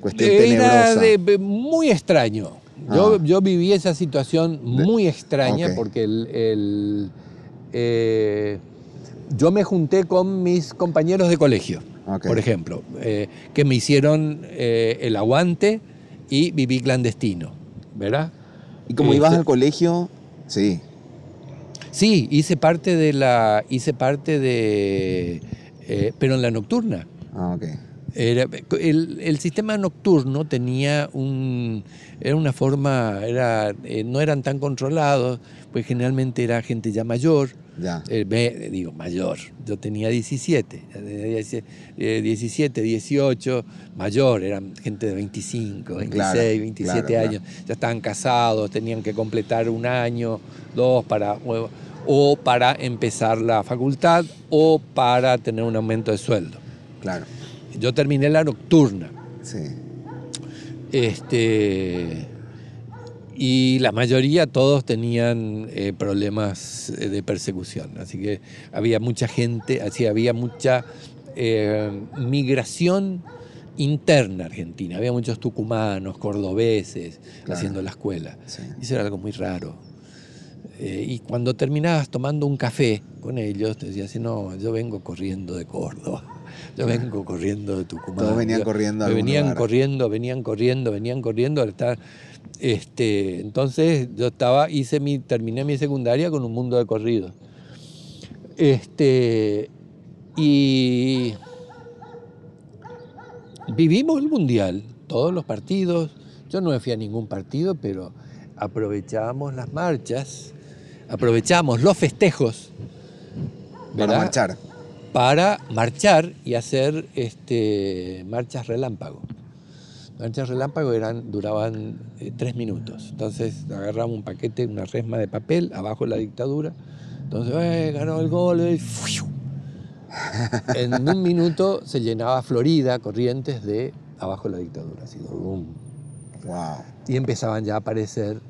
cuestión era tenebrosa. de- muy extraño. Yo, Ah. yo viví esa situación muy extraña porque el, el, eh, yo me junté con mis compañeros de colegio. Por ejemplo, eh, que me hicieron eh, el aguante y viví clandestino, ¿verdad? Y como ibas Este- al colegio, sí. Sí, hice parte de la, hice parte de, eh, pero en la nocturna. Ah, ok. Era- el, el sistema nocturno tenía un, era una forma, era, eh, no eran tan controlados, pues generalmente era gente ya mayor, Ya. eh, digo mayor, yo tenía 17, ya tenía 17, eh, 17, 18, mayor, eran gente de 25, 26, Claro, 27 claro, años, ya estaban casados, tenían que completar un año, dos para o, o para empezar la facultad o para tener un aumento de sueldo. Claro. Yo terminé la nocturna. Sí. Este, y la mayoría, todos tenían eh, problemas eh, de persecución. Así que había mucha gente, así había mucha eh, migración interna argentina. Había muchos tucumanos, cordobeses Claro. haciendo la escuela. sí. Y Eso era algo muy raro. Eh, y cuando terminabas tomando un café con ellos, te decías, no, yo vengo corriendo de Córdoba. Yo vengo corriendo de Tucumán. Todos venían Yo- corriendo a me venían lugar. corriendo, venían corriendo, venían corriendo al estar. Este, entonces yo estaba, hice mi, terminé mi secundaria con un mundo de corrido. Este, y vivimos el mundial, todos los partidos. Yo no me fui a ningún partido, pero aprovechábamos las marchas, aprovechábamos los festejos Para marchar. Para marchar y hacer este, marchas relámpago. Marchas relámpago eran, duraban eh, tres minutos. Entonces agarramos un paquete, una resma de papel, abajo la dictadura. Entonces, eh, ganó el gol. ¡fiu! En un minuto se llenaba Florida, Corrientes, de abajo la dictadura. Así, ¡bum! Wow. y empezaban ya a aparecer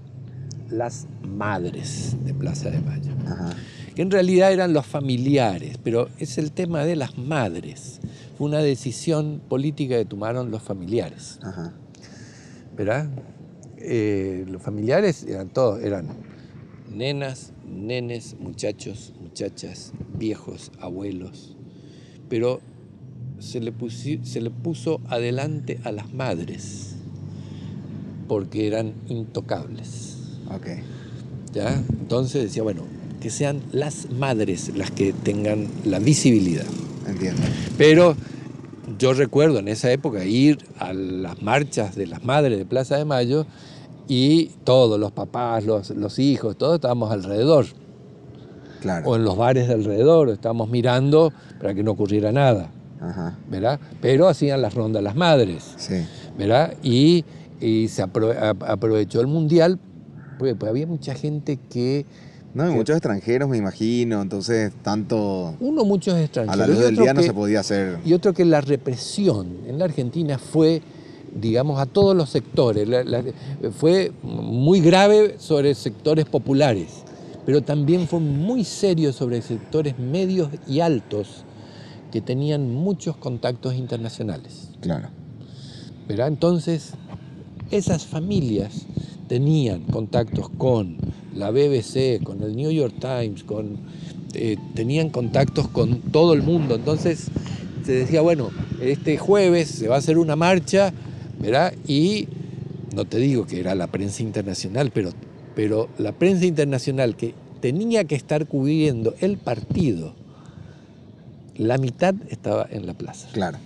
las madres de Plaza de Mayo Ajá. Que en realidad eran los familiares, pero es el tema de las madres. Fue una decisión política que tomaron los familiares, Ajá. ¿verdad? Eh, los familiares eran todos, eran nenas, nenes, muchachos, muchachas, viejos, abuelos, pero se le, pusi- se le puso adelante a las madres porque eran intocables. Ok. ¿ya? Entonces decía, bueno, que sean las madres las que tengan la visibilidad. Entiendo. Pero yo recuerdo en esa época ir a las marchas de las madres de Plaza de Mayo y todos, los papás, los, los hijos, todos estábamos alrededor, Claro. o en los bares de alrededor, estábamos mirando para que no ocurriera nada, Ajá. ¿verdad? Pero hacían las rondas las madres. Sí. ¿verdad? Y, y se apro- aprovechó el mundial, porque pues, había mucha gente que, No, hay Que- muchos extranjeros, me imagino. Entonces, tanto uno, muchos a extranjeros. la luz del día no se podía hacer. Y otro que la represión en la Argentina fue, digamos, a todos los sectores. La- la- fue muy grave sobre sectores populares, pero también fue muy serio sobre sectores medios y altos que tenían muchos contactos internacionales. Claro. ¿verdad? Entonces, esas familias tenían contactos con la BBC, con el New York Times, con, eh, tenían contactos con todo el mundo. Entonces, se decía, bueno, este jueves se va a hacer una marcha, ¿verdad? Y no te digo que era la prensa internacional, pero, pero la prensa internacional que tenía que estar cubriendo el partido, la mitad estaba en la plaza. Claro.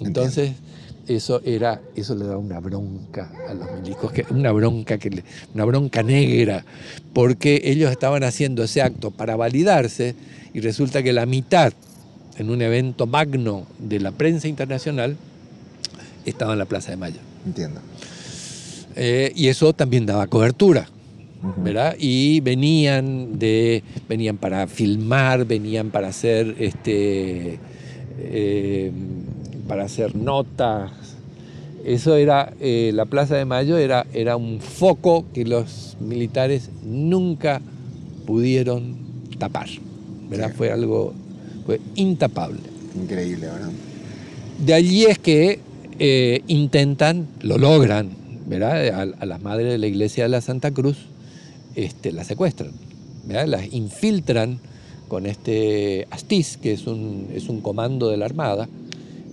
Entonces, eso era, eso le daba una bronca a los milicos, que, una bronca que le- una bronca negra, porque ellos estaban haciendo ese acto para validarse y resulta que la mitad en un evento magno de la prensa internacional estaba en la Plaza de Mayo. Entiendo. Eh, y eso también daba cobertura. ¿verdad? Y venían de, venían para filmar, venían para hacer este, eh, para hacer notas. Eso era, eh, la Plaza de Mayo era, era un foco que los militares nunca pudieron tapar, ¿verdad? Sí. Fue algo, fue intapable. Increíble, ¿verdad? De allí es que eh, intentan, lo logran, ¿verdad? A, a las madres de la iglesia de la Santa Cruz este, las secuestran, ¿verdad? Las infiltran con este Astiz, que es un, es un comando de la Armada,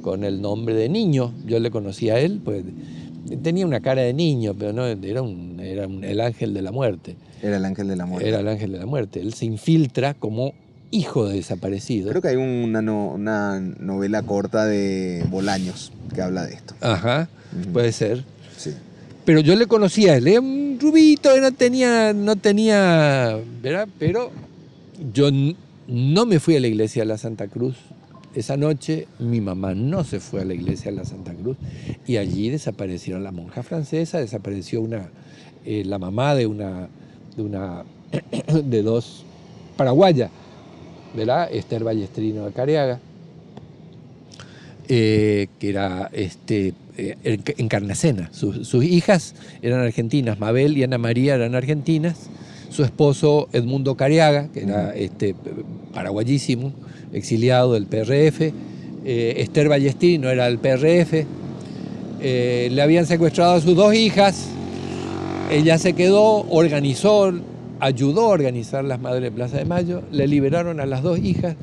con el nombre de niño. Yo le conocí a él, pues tenía una cara de niño, pero no, era, un, era un- el ángel de la muerte. Era el ángel de la muerte. Era el ángel de la muerte. Él se infiltra como hijo de desaparecido. Creo que hay una, no- una novela corta de Bolaños que habla de esto. Ajá, puede ser. Sí. Pero yo le conocía a él, era un rubito, no tenía, no tenía, ¿verdad? Pero yo no me fui a la iglesia de la Santa Cruz. Esa noche mi mamá no se fue a la iglesia de la Santa Cruz y allí desaparecieron la monja francesa, desapareció una, eh, la mamá de una, de una, de dos paraguayas, ¿verdad? Esther Ballestrino de Careaga, eh, que era este, eh, en- encarnacena. Sus, sus hijas eran argentinas, Mabel y Ana María eran argentinas. Su esposo Edmundo Cariaga, que era este, paraguayísimo, exiliado del PRF. Eh, Esther Ballestino era del PRF. Eh, le habían secuestrado a sus dos hijas. Ella se quedó, organizó, ayudó a organizar las Madres de Plaza de Mayo. Le liberaron a las dos hijas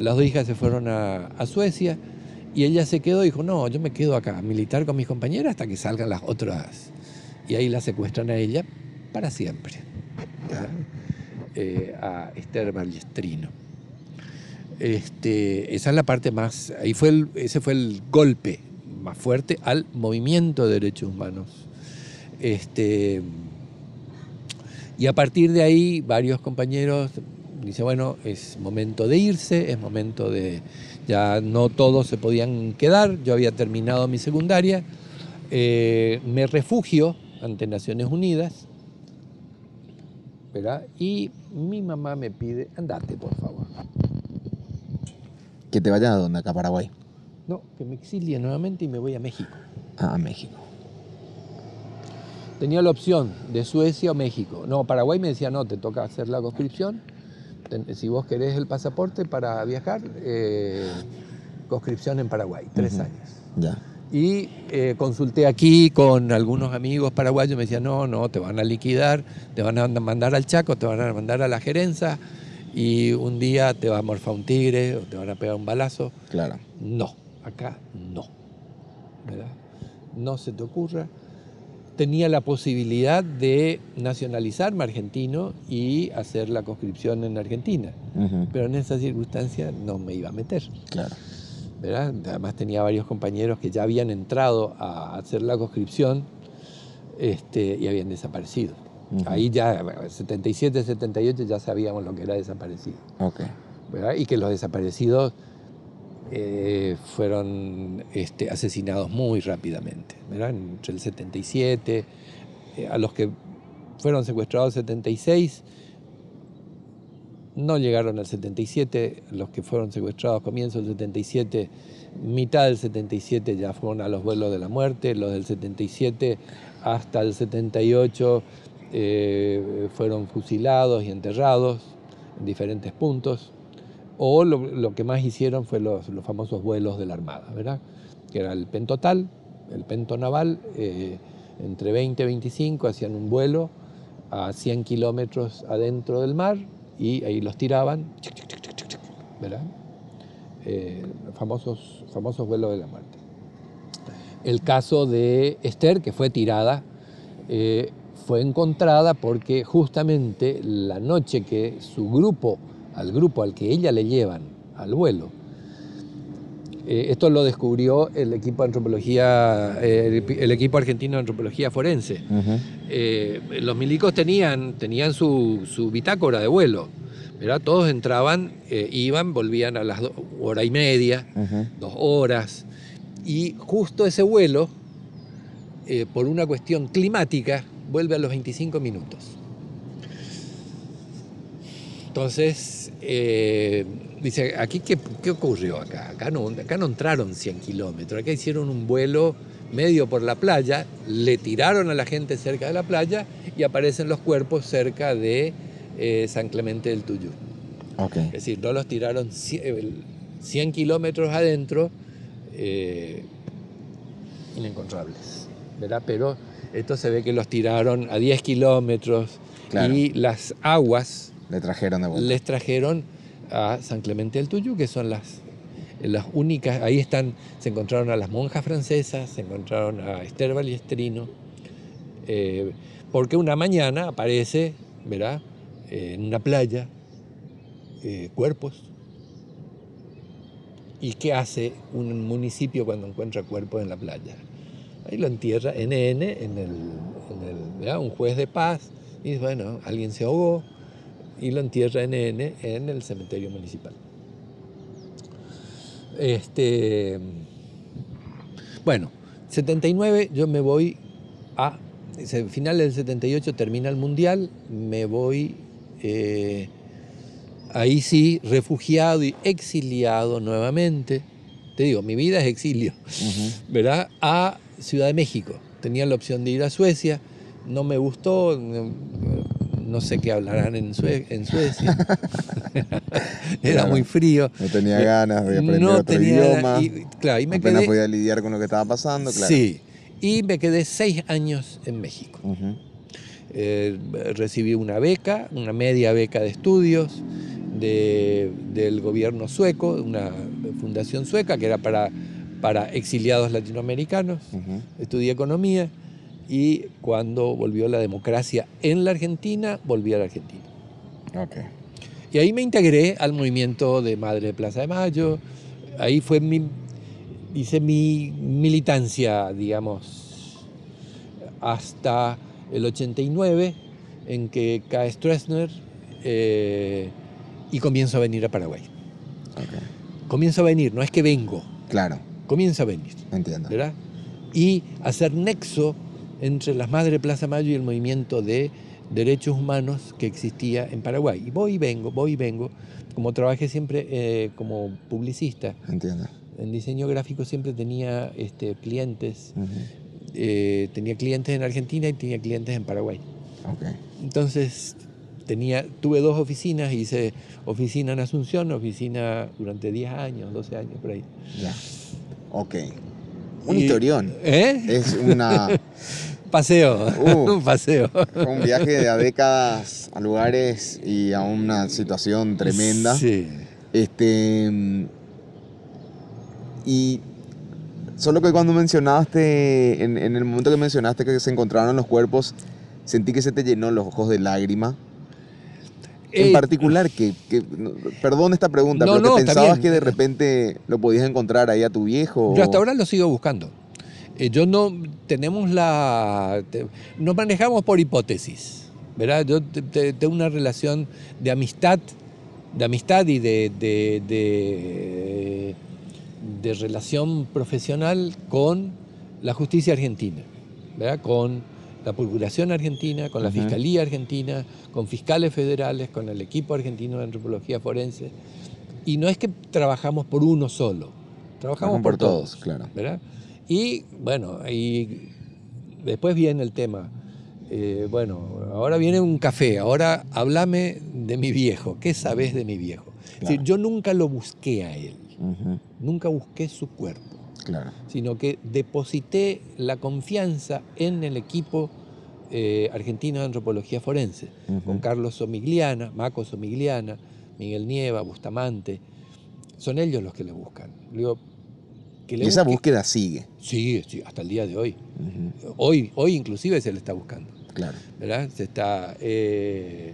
las dos hijas se fueron a, Suecia y ella se quedó y dijo, no, yo me quedo acá, militar con mis compañeras hasta que salgan las otras. Y ahí la secuestran a ella para siempre. Eh, a Esther Ballestrino. Este, esa es la parte más, ahí fue ese fue el golpe más fuerte al movimiento de derechos humanos. Este, y a partir de ahí varios compañeros dicen, bueno, es momento de irse, es momento de, ya no todos se podían quedar, yo había terminado mi secundaria, eh, me refugio ante Naciones Unidas, ¿verdad? Y mi mamá me pide, andate por favor. ¿Que te vaya a dónde? Acá a Paraguay. No, que me exilie nuevamente y me voy a México. Ah, a México. Tenía la opción de Suecia o México. No, Paraguay me decía, no, te toca hacer la conscripción. Si vos querés el pasaporte para viajar, eh, conscripción en Paraguay, tres años. Ya. Y eh, consulté aquí con algunos amigos paraguayos, me decían, no, no, te van a liquidar, te van a mandar al Chaco, te van a mandar a la gerencia y un día te va a morfar un tigre o te van a pegar un balazo. Claro. No, acá no. ¿Verdad? No se te ocurra. Tenía la posibilidad de nacionalizarme argentino y hacer la conscripción en Argentina, Ujú. pero en esa circunstancia no me iba a meter. Claro. ¿verdad? Además tenía varios compañeros que ya habían entrado a hacer la conscripción este, y habían desaparecido. Ahí ya, 77, 78, ya sabíamos lo que era desaparecido. Ok. ¿verdad? Y que los desaparecidos eh, fueron este, asesinados muy rápidamente. ¿verdad? Entre el 77, eh, a los que fueron secuestrados el 76, no llegaron al 77, los que fueron secuestrados a comienzo del 77, mitad del 77 ya fueron a los vuelos de la muerte, los del 77 hasta el 78 eh, fueron fusilados y enterrados en diferentes puntos, o lo, que más hicieron fue los, los famosos vuelos de la Armada, ¿verdad? que era el pentotal, el pento naval, eh, entre 20 y 25 hacían un vuelo a 100 kilómetros adentro del mar y ahí los tiraban, ¿verdad? Eh, famosos, famosos vuelos de la muerte. El caso de Esther, que fue tirada, fue encontrada porque justamente la noche que su grupo, al grupo al que ella le llevan al vuelo, eh, esto lo descubrió el equipo de antropología, eh, el, el equipo argentino de antropología forense. Eh, los milicos tenían, tenían su, su bitácora de vuelo, ¿verdad? Todos entraban, iban, volvían a las hora y media, dos horas, y justo ese vuelo, por una cuestión climática, vuelve a los 25 minutos. Entonces, eh, dice, ¿aquí qué, qué ocurrió acá? Acá no, acá no entraron 100 kilómetros, acá hicieron un vuelo medio por la playa, le tiraron a la gente cerca de la playa y aparecen los cuerpos cerca de eh, San Clemente del Tuyú. Es decir, no los tiraron cie- el 100 kilómetros adentro, eh, inencontrables, ¿verdad? Pero esto se ve que los tiraron a 10 kilómetros Claro. y las aguas Le trajeron de vuelta. les trajeron a San Clemente del Tuyú, que son las, las únicas, ahí están, se encontraron a las monjas francesas, se encontraron a Esther Baliestrino, eh, porque una mañana aparece, ¿verdad? Eh, en una playa, eh, cuerpos. ¿Y qué hace un municipio cuando encuentra cuerpos en la playa? Ahí lo entierra NN en el, en el un juez de paz, y dice, bueno, alguien se ahogó, y lo entierra NN en el cementerio municipal. Este, bueno, 79 yo me voy a, final del 78 termina el mundial, me voy eh, ahí sí refugiado y exiliado nuevamente. Te digo, mi vida es exilio. ¿verdad? A Ciudad de México. Tenía la opción de ir a Suecia, no me gustó, no, sé qué hablarán en, Sue- en Suecia. Era Claro. muy frío. No tenía ganas de aprender No otro tenía- idioma. y- claro, y me apenas quedé, podía lidiar con lo que estaba pasando, claro. Sí, y me quedé seis años en México. Eh, recibí una beca, una media beca de estudios de- del gobierno sueco, una fundación sueca que era para, para exiliados latinoamericanos. Ujú. Estudié economía y cuando volvió la democracia en la Argentina, volví a la Argentina. Ok. Y ahí me integré al movimiento de Madre de Plaza de Mayo. Ahí fue mi, hice mi militancia, digamos, hasta el 89, en que cae Stroessner eh, y comienzo a venir a Paraguay. Ok. Comienzo a venir, no es que vengo, Claro, comienzo a venir, entiendo. ¿verdad? Y hacer nexo entre las Madres de Plaza Mayo y el movimiento de derechos humanos que existía en Paraguay. Y voy y vengo, voy y vengo. Como trabajé siempre eh, como publicista, Entiendo. en diseño gráfico siempre tenía este, clientes, Ujú. eh, tenía clientes en Argentina y tenía clientes en Paraguay. Ok. Entonces tenía, tuve dos oficinas, hice oficina en Asunción, oficina durante 10 años, 12 años por ahí. Ya. Ok. Un Y- historión. ¿Eh? Es una, Paseo, Uh. un paseo. un viaje de a décadas a lugares y a una situación tremenda. Sí. Este. Y solo que cuando mencionaste, en, en el momento que mencionaste que se encontraron los cuerpos, sentí que se te llenó los ojos de lágrima. En Eh, particular, que, perdón esta pregunta, No, pero no, que está pensabas que de repente lo podías encontrar ahí a tu viejo. Yo hasta ahora lo sigo buscando. Eh, yo no tenemos la. te- nos manejamos por hipótesis. ¿Verdad? Yo te- te- tengo una relación de amistad, de amistad y de, de, de, de relación profesional con la justicia argentina, ¿verdad? Con la Procuración Argentina, con la. Fiscalía Argentina, con fiscales federales, con el equipo argentino de antropología forense. Y no es que trabajamos por uno solo, trabajamos por, por todos, todos, claro. ¿verdad? Y bueno, y después viene el tema. eh, bueno, ahora viene un café, ahora háblame de mi viejo. ¿Qué sabes de mi viejo? Es decir, Claro. yo nunca lo busqué a él, nunca busqué su cuerpo Claro. sino que deposité la confianza en el equipo eh, argentino de antropología forense, con Carlos Somigliana, Maco Somigliana, Miguel Nieva, Bustamante. Son ellos los que le buscan. Le digo, que le Y esa busque- búsqueda sigue. Sí, sí, hasta el día de hoy. Hoy, hoy inclusive se le está buscando. Claro. ¿verdad? Se está. eh,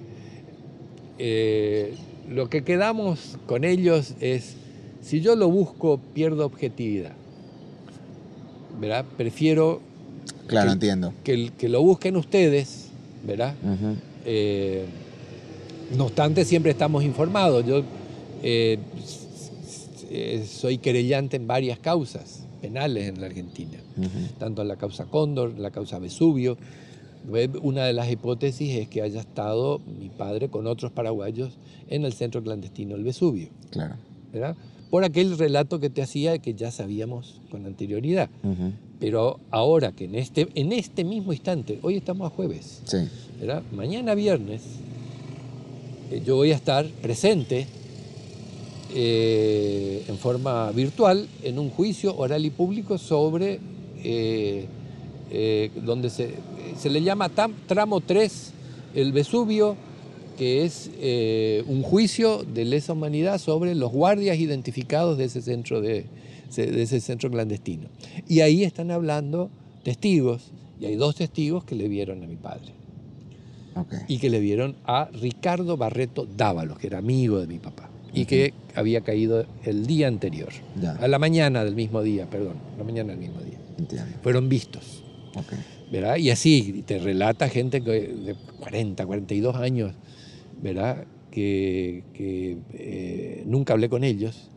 eh, lo que quedamos con ellos es, si yo lo busco, pierdo objetividad. ¿Verdad? Prefiero Claro, Que- entiendo. que, que lo busquen ustedes, ¿verdad? Ujú, Eh, no obstante, siempre estamos informados. Yo eh, eh, soy querellante en varias causas penales en la Argentina ujú. tanto en la causa Cóndor, la causa Vesubio. Ve- Una de las hipótesis es que haya estado mi padre con otros paraguayos en el centro clandestino del Vesubio, Claro. ¿verdad? Por aquel relato que te hacía que ya sabíamos con anterioridad. Pero ahora que en este, en este mismo instante, hoy estamos a jueves, Sí. ¿verdad? Mañana viernes eh, yo voy a estar presente eh, en forma virtual en un juicio oral y público sobre eh, eh, donde se, se le llama tam- tramo 3 el Vesubio, que es eh, un juicio de lesa humanidad sobre los guardias identificados de ese centro de, de ese centro clandestino. Y ahí están hablando testigos, y hay dos testigos que le vieron a mi padre y que le vieron a Ricardo Barreto Dávalos, que era amigo de mi papá y que había caído el día anterior, Ya. a la mañana del mismo día, perdón, la mañana del mismo día. Entiendo. Fueron vistos. ¿verdad? Y así te relata gente que- de 40, 42 años, ¿verdad? Que, que, eh, nunca hablé con ellos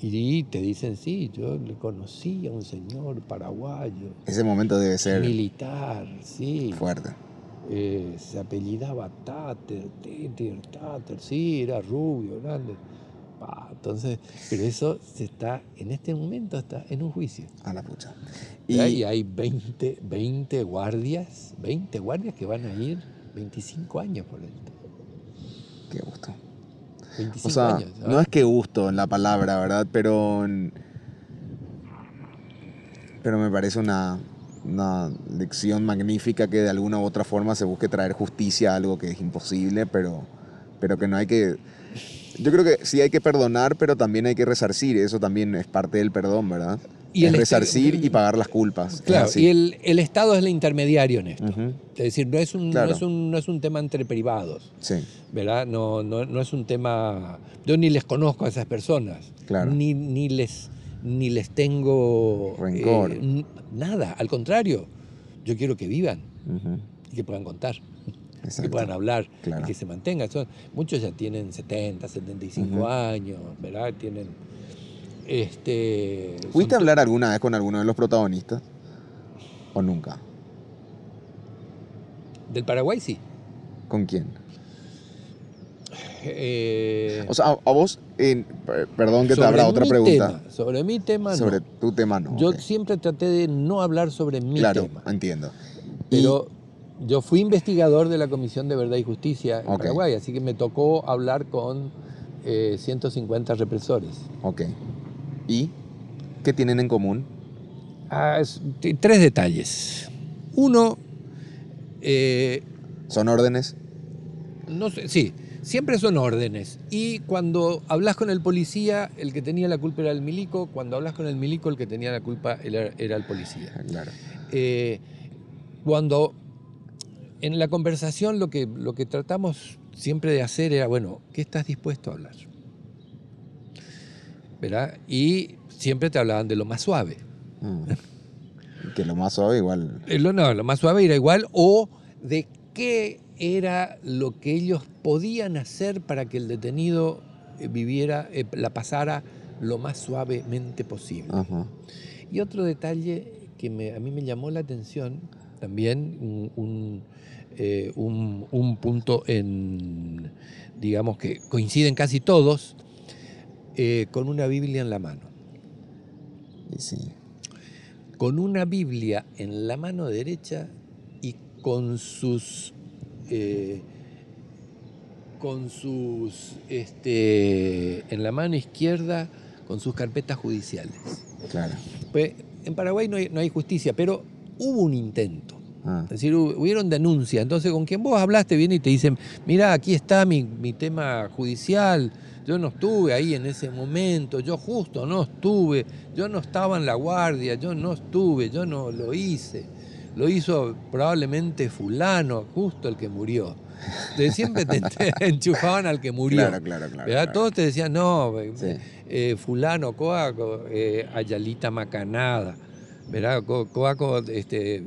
y te dicen, sí, yo le conocí a un señor paraguayo, Ese momento debe ser militar, sí. fuerte. Eh, se apellidaba Tater, Teter, Tater, sí, era rubio, grande. Pa, entonces, pero eso se está, en este momento está en un juicio. A la pucha. Y, Y, hay 20, 20 guardias, 20 guardias que van a ir 25 años por él. Qué gusto. 25 O sea, años. no es que gusto en la palabra, ¿verdad? Pero. Pero me parece una, una lección magnífica que de alguna u otra forma se busque traer justicia a algo que es imposible, pero, pero que no hay que Yo creo que sí hay que perdonar, pero también hay que resarcir. Eso también es parte del perdón, ¿verdad? Y es el resarcir y pagar las culpas. Claro, y el, el Estado es el intermediario en esto. Es decir, no es, un, Claro. no, es un, no es un tema entre privados, Sí, ¿verdad? No, no, no es un tema... Yo ni les conozco a esas personas. Claro. Ni, ni, les, ni les tengo... Rencor. eh, nada, al contrario. Yo quiero que vivan y que puedan contar. que exacto. puedan hablar Claro. y que se mantengan. Son, muchos ya tienen 70, 75 Ujú. años, ¿verdad? Tienen. Este, ¿Fuiste a hablar alguna vez con alguno de los protagonistas? ¿O nunca? Del Paraguay sí. ¿Con quién? Eh, O sea, a, a vos, perdón que te abra otra pregunta. tema, sobre mi tema, sobre no. tu tema, no. Yo siempre traté de no hablar sobre mi Claro, tema. entiendo. Y- Pero yo fui investigador de la Comisión de Verdad y Justicia en. Paraguay, así que me tocó hablar con eh, 150 represores. ok. ¿Y qué tienen en común? Ah, es- tres detalles. Uno, eh, ¿Son órdenes? no sé, sí, siempre son órdenes. Y cuando hablas con el policía, el que tenía la culpa era el milico. Cuando hablas con el milico, el que tenía la culpa era, era el policía. Claro. Eh, cuando en la conversación lo que, lo que tratamos siempre de hacer era, bueno, ¿qué estás dispuesto a hablar? ¿Verdad? Y siempre te hablaban de lo más suave. Mm. que lo más suave igual. Eh, Lo, no, lo más suave era igual, o de qué era lo que ellos podían hacer para que el detenido eh, viviera, eh, la pasara lo más suavemente posible. Ajá. Y otro detalle que me- a mí me llamó la atención, también un, un, eh, un- un punto en, digamos que coinciden casi todos, eh, con una Biblia en la mano. Sí. Con una Biblia en la mano derecha y con sus... eh, con sus... Este, en la mano izquierda, con sus carpetas judiciales. Claro. Pues, en Paraguay no hay, no hay justicia, pero hubo un intento. Ah, Es decir, hu- hubieron denuncias. Entonces, con quien vos hablaste viene y te dicen, mira, aquí está mi, mi tema judicial, yo no estuve ahí en ese momento, yo justo no estuve, yo no estaba en la guardia, yo no estuve, yo no lo hice. Lo hizo probablemente fulano, justo el que murió. De siempre te, enchufaban al que murió. Claro, claro, claro. claro. Todos te decían, no, Sí. eh, fulano, coaco, eh, Ayalita Macanada, ¿verdad? Co- Coaco, este,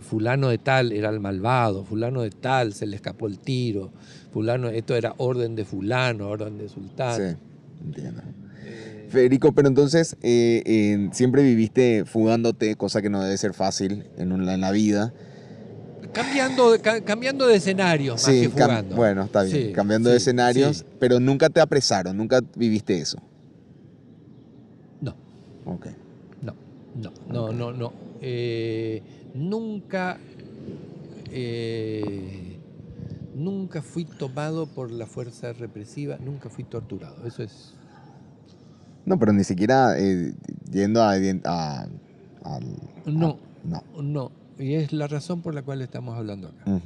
fulano de tal era el malvado, fulano de tal se le escapó el tiro, fulano, esto era orden de fulano, orden de sultán. Sí, entiendo. Federico, pero entonces eh, eh, siempre viviste fugándote, cosa que no debe ser fácil en, la vida. cambiando, ca- cambiando de escenario más Sí, que jugando. bueno, está bien. Sí, Cambiando de escenarios, pero nunca te apresaron, nunca viviste eso. No. Ok. No, no, no. Eh, nunca, eh, nunca fui tomado por la fuerza represiva, nunca fui torturado. Eso es. No, pero ni siquiera eh, yendo a, a- No, No. no. Y es la razón por la cual estamos hablando acá.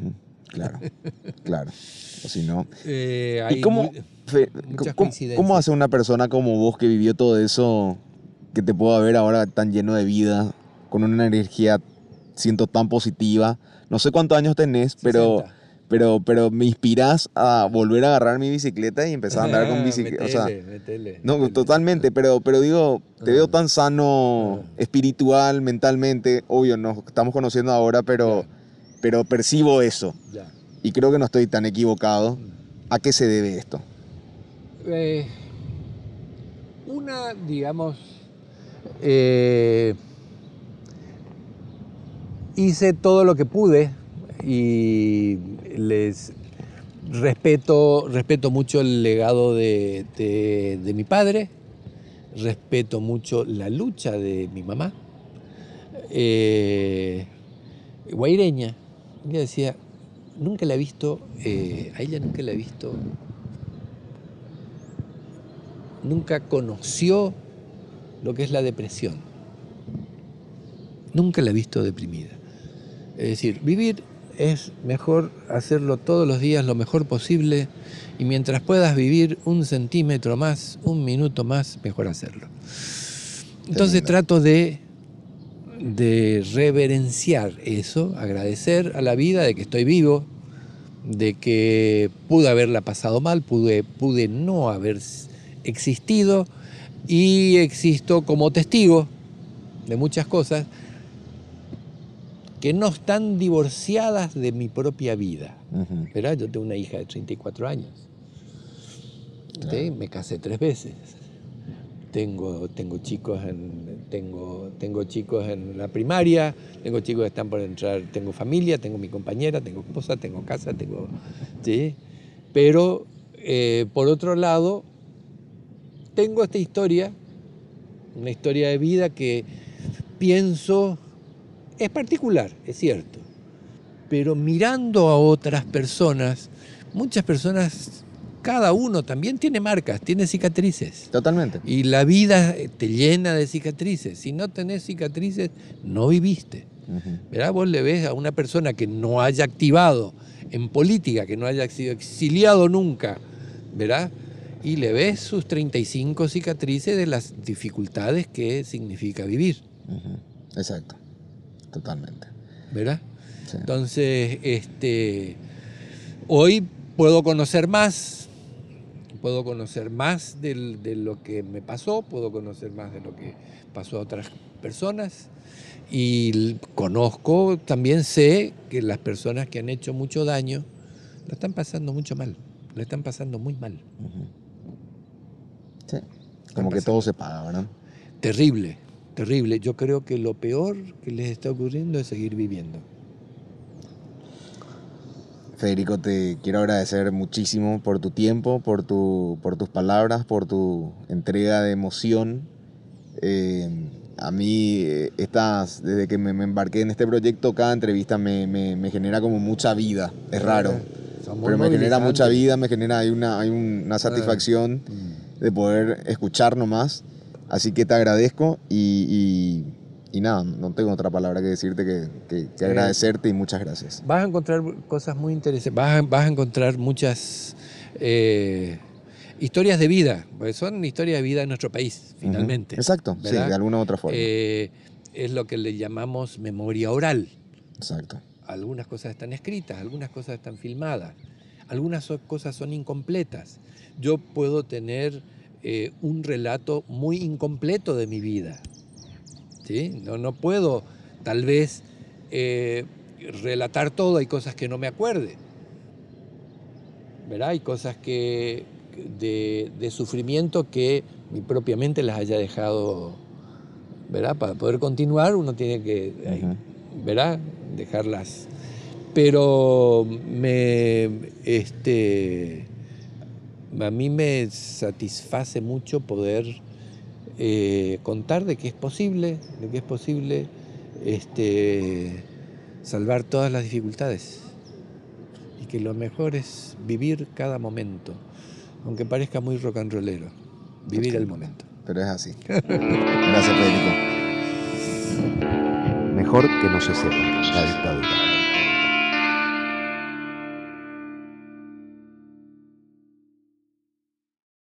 Claro, claro. O si no. Eh, ¿Y cómo hace una persona como vos que vivió todo eso, que te pueda ver ahora tan lleno de vida, con una energía, siento tan positiva? No sé cuántos años tenés, pero, 60. pero, pero me inspirás a volver a agarrar mi bicicleta y empezar a andar con bicicleta. O sea, Metele, metele, no, metele. totalmente, pero, pero digo, te veo Ah. tan sano Ah. espiritual, mentalmente. Obvio, nos estamos conociendo ahora, pero, pero percibo eso. Ya. Y creo que no estoy tan equivocado. ¿A qué se debe esto? Eh, una, digamos, eh, hice todo lo que pude y les respeto, respeto mucho el legado de, de- mi padre, respeto mucho la lucha de mi mamá, eh, guaireña. Ella decía, nunca la he visto, eh, a ella nunca la he visto nunca conoció lo que es la depresión. Nunca la he visto deprimida. Es decir, vivir es mejor hacerlo todos los días lo mejor posible y mientras puedas vivir un centímetro más, un minuto más, mejor hacerlo. Entonces trato de, de reverenciar eso, agradecer a la vida de que estoy vivo, de que pude haberla pasado mal, pude, pude no haber existido y existo como testigo de muchas cosas que no están divorciadas de mi propia vida. Yo tengo una hija de 34 años. Me casé tres veces. Tengo, tengo, chicos en, tengo, tengo chicos en la primaria, tengo chicos que están por entrar, tengo familia, tengo mi compañera, tengo esposa, tengo casa, tengo... ¿sí? Pero, eh, por otro lado, tengo esta historia, una historia de vida que pienso es particular, es cierto, pero mirando a otras personas, muchas personas, cada uno también tiene marcas, tiene cicatrices. Totalmente. Y la vida te llena de cicatrices. Si no tenés cicatrices, no viviste. ¿Verdad? Vos le ves a una persona que no haya activado en política, que no haya sido exiliado nunca, ¿verdad? Y le ves sus 35 cicatrices de las dificultades que significa vivir. Exacto totalmente. ¿Verdad? Entonces, este, hoy puedo conocer más, puedo conocer más de lo que me pasó, puedo conocer más de lo que pasó a otras personas y conozco, también sé que las personas que han hecho mucho daño lo están pasando mucho mal, lo están pasando muy mal. Sí, como que todo se paga, ¿verdad? Terrible, terrible. Yo creo que lo peor que les está ocurriendo es seguir viviendo. Federico, te quiero agradecer muchísimo por tu tiempo, por, tu, por tus palabras, por tu entrega de emoción. Eh, a mí, eh, estas, desde que me, embarqué en este proyecto, cada entrevista me, genera como mucha vida. Es raro. Pero me genera mucha vida, me genera hay una, hay una satisfacción mm. De poder escuchar nomás Así que te agradezco y, nada, no tengo otra palabra que decirte que, agradecerte y muchas gracias. Vas a encontrar cosas muy interesantes, vas a, encontrar muchas eh, historias de vida, porque son historias de vida en nuestro país, finalmente. Exacto, sí, de alguna u otra forma. Eh, es lo que le llamamos memoria oral. Exacto. Algunas cosas están escritas, algunas cosas están filmadas, algunas cosas son incompletas. Yo puedo tener eh, un relato muy incompleto de mi vida. ¿sí? No, no puedo tal vez eh, relatar todo, hay cosas que no me acuerde. ¿verdad? Hay cosas que, de, sufrimiento que mi propia mente las haya dejado. ¿verdad? Para poder continuar uno tiene que ¿verdad? dejarlas. Pero me, este, a mí me satisface mucho poder eh, contar de que es posible, de que es posible este, salvar todas las dificultades y que lo mejor es vivir cada momento, aunque parezca muy rock and rollero, vivir el momento. Pero es así. Gracias, Federico. Mejor que no se sepa la dictadura.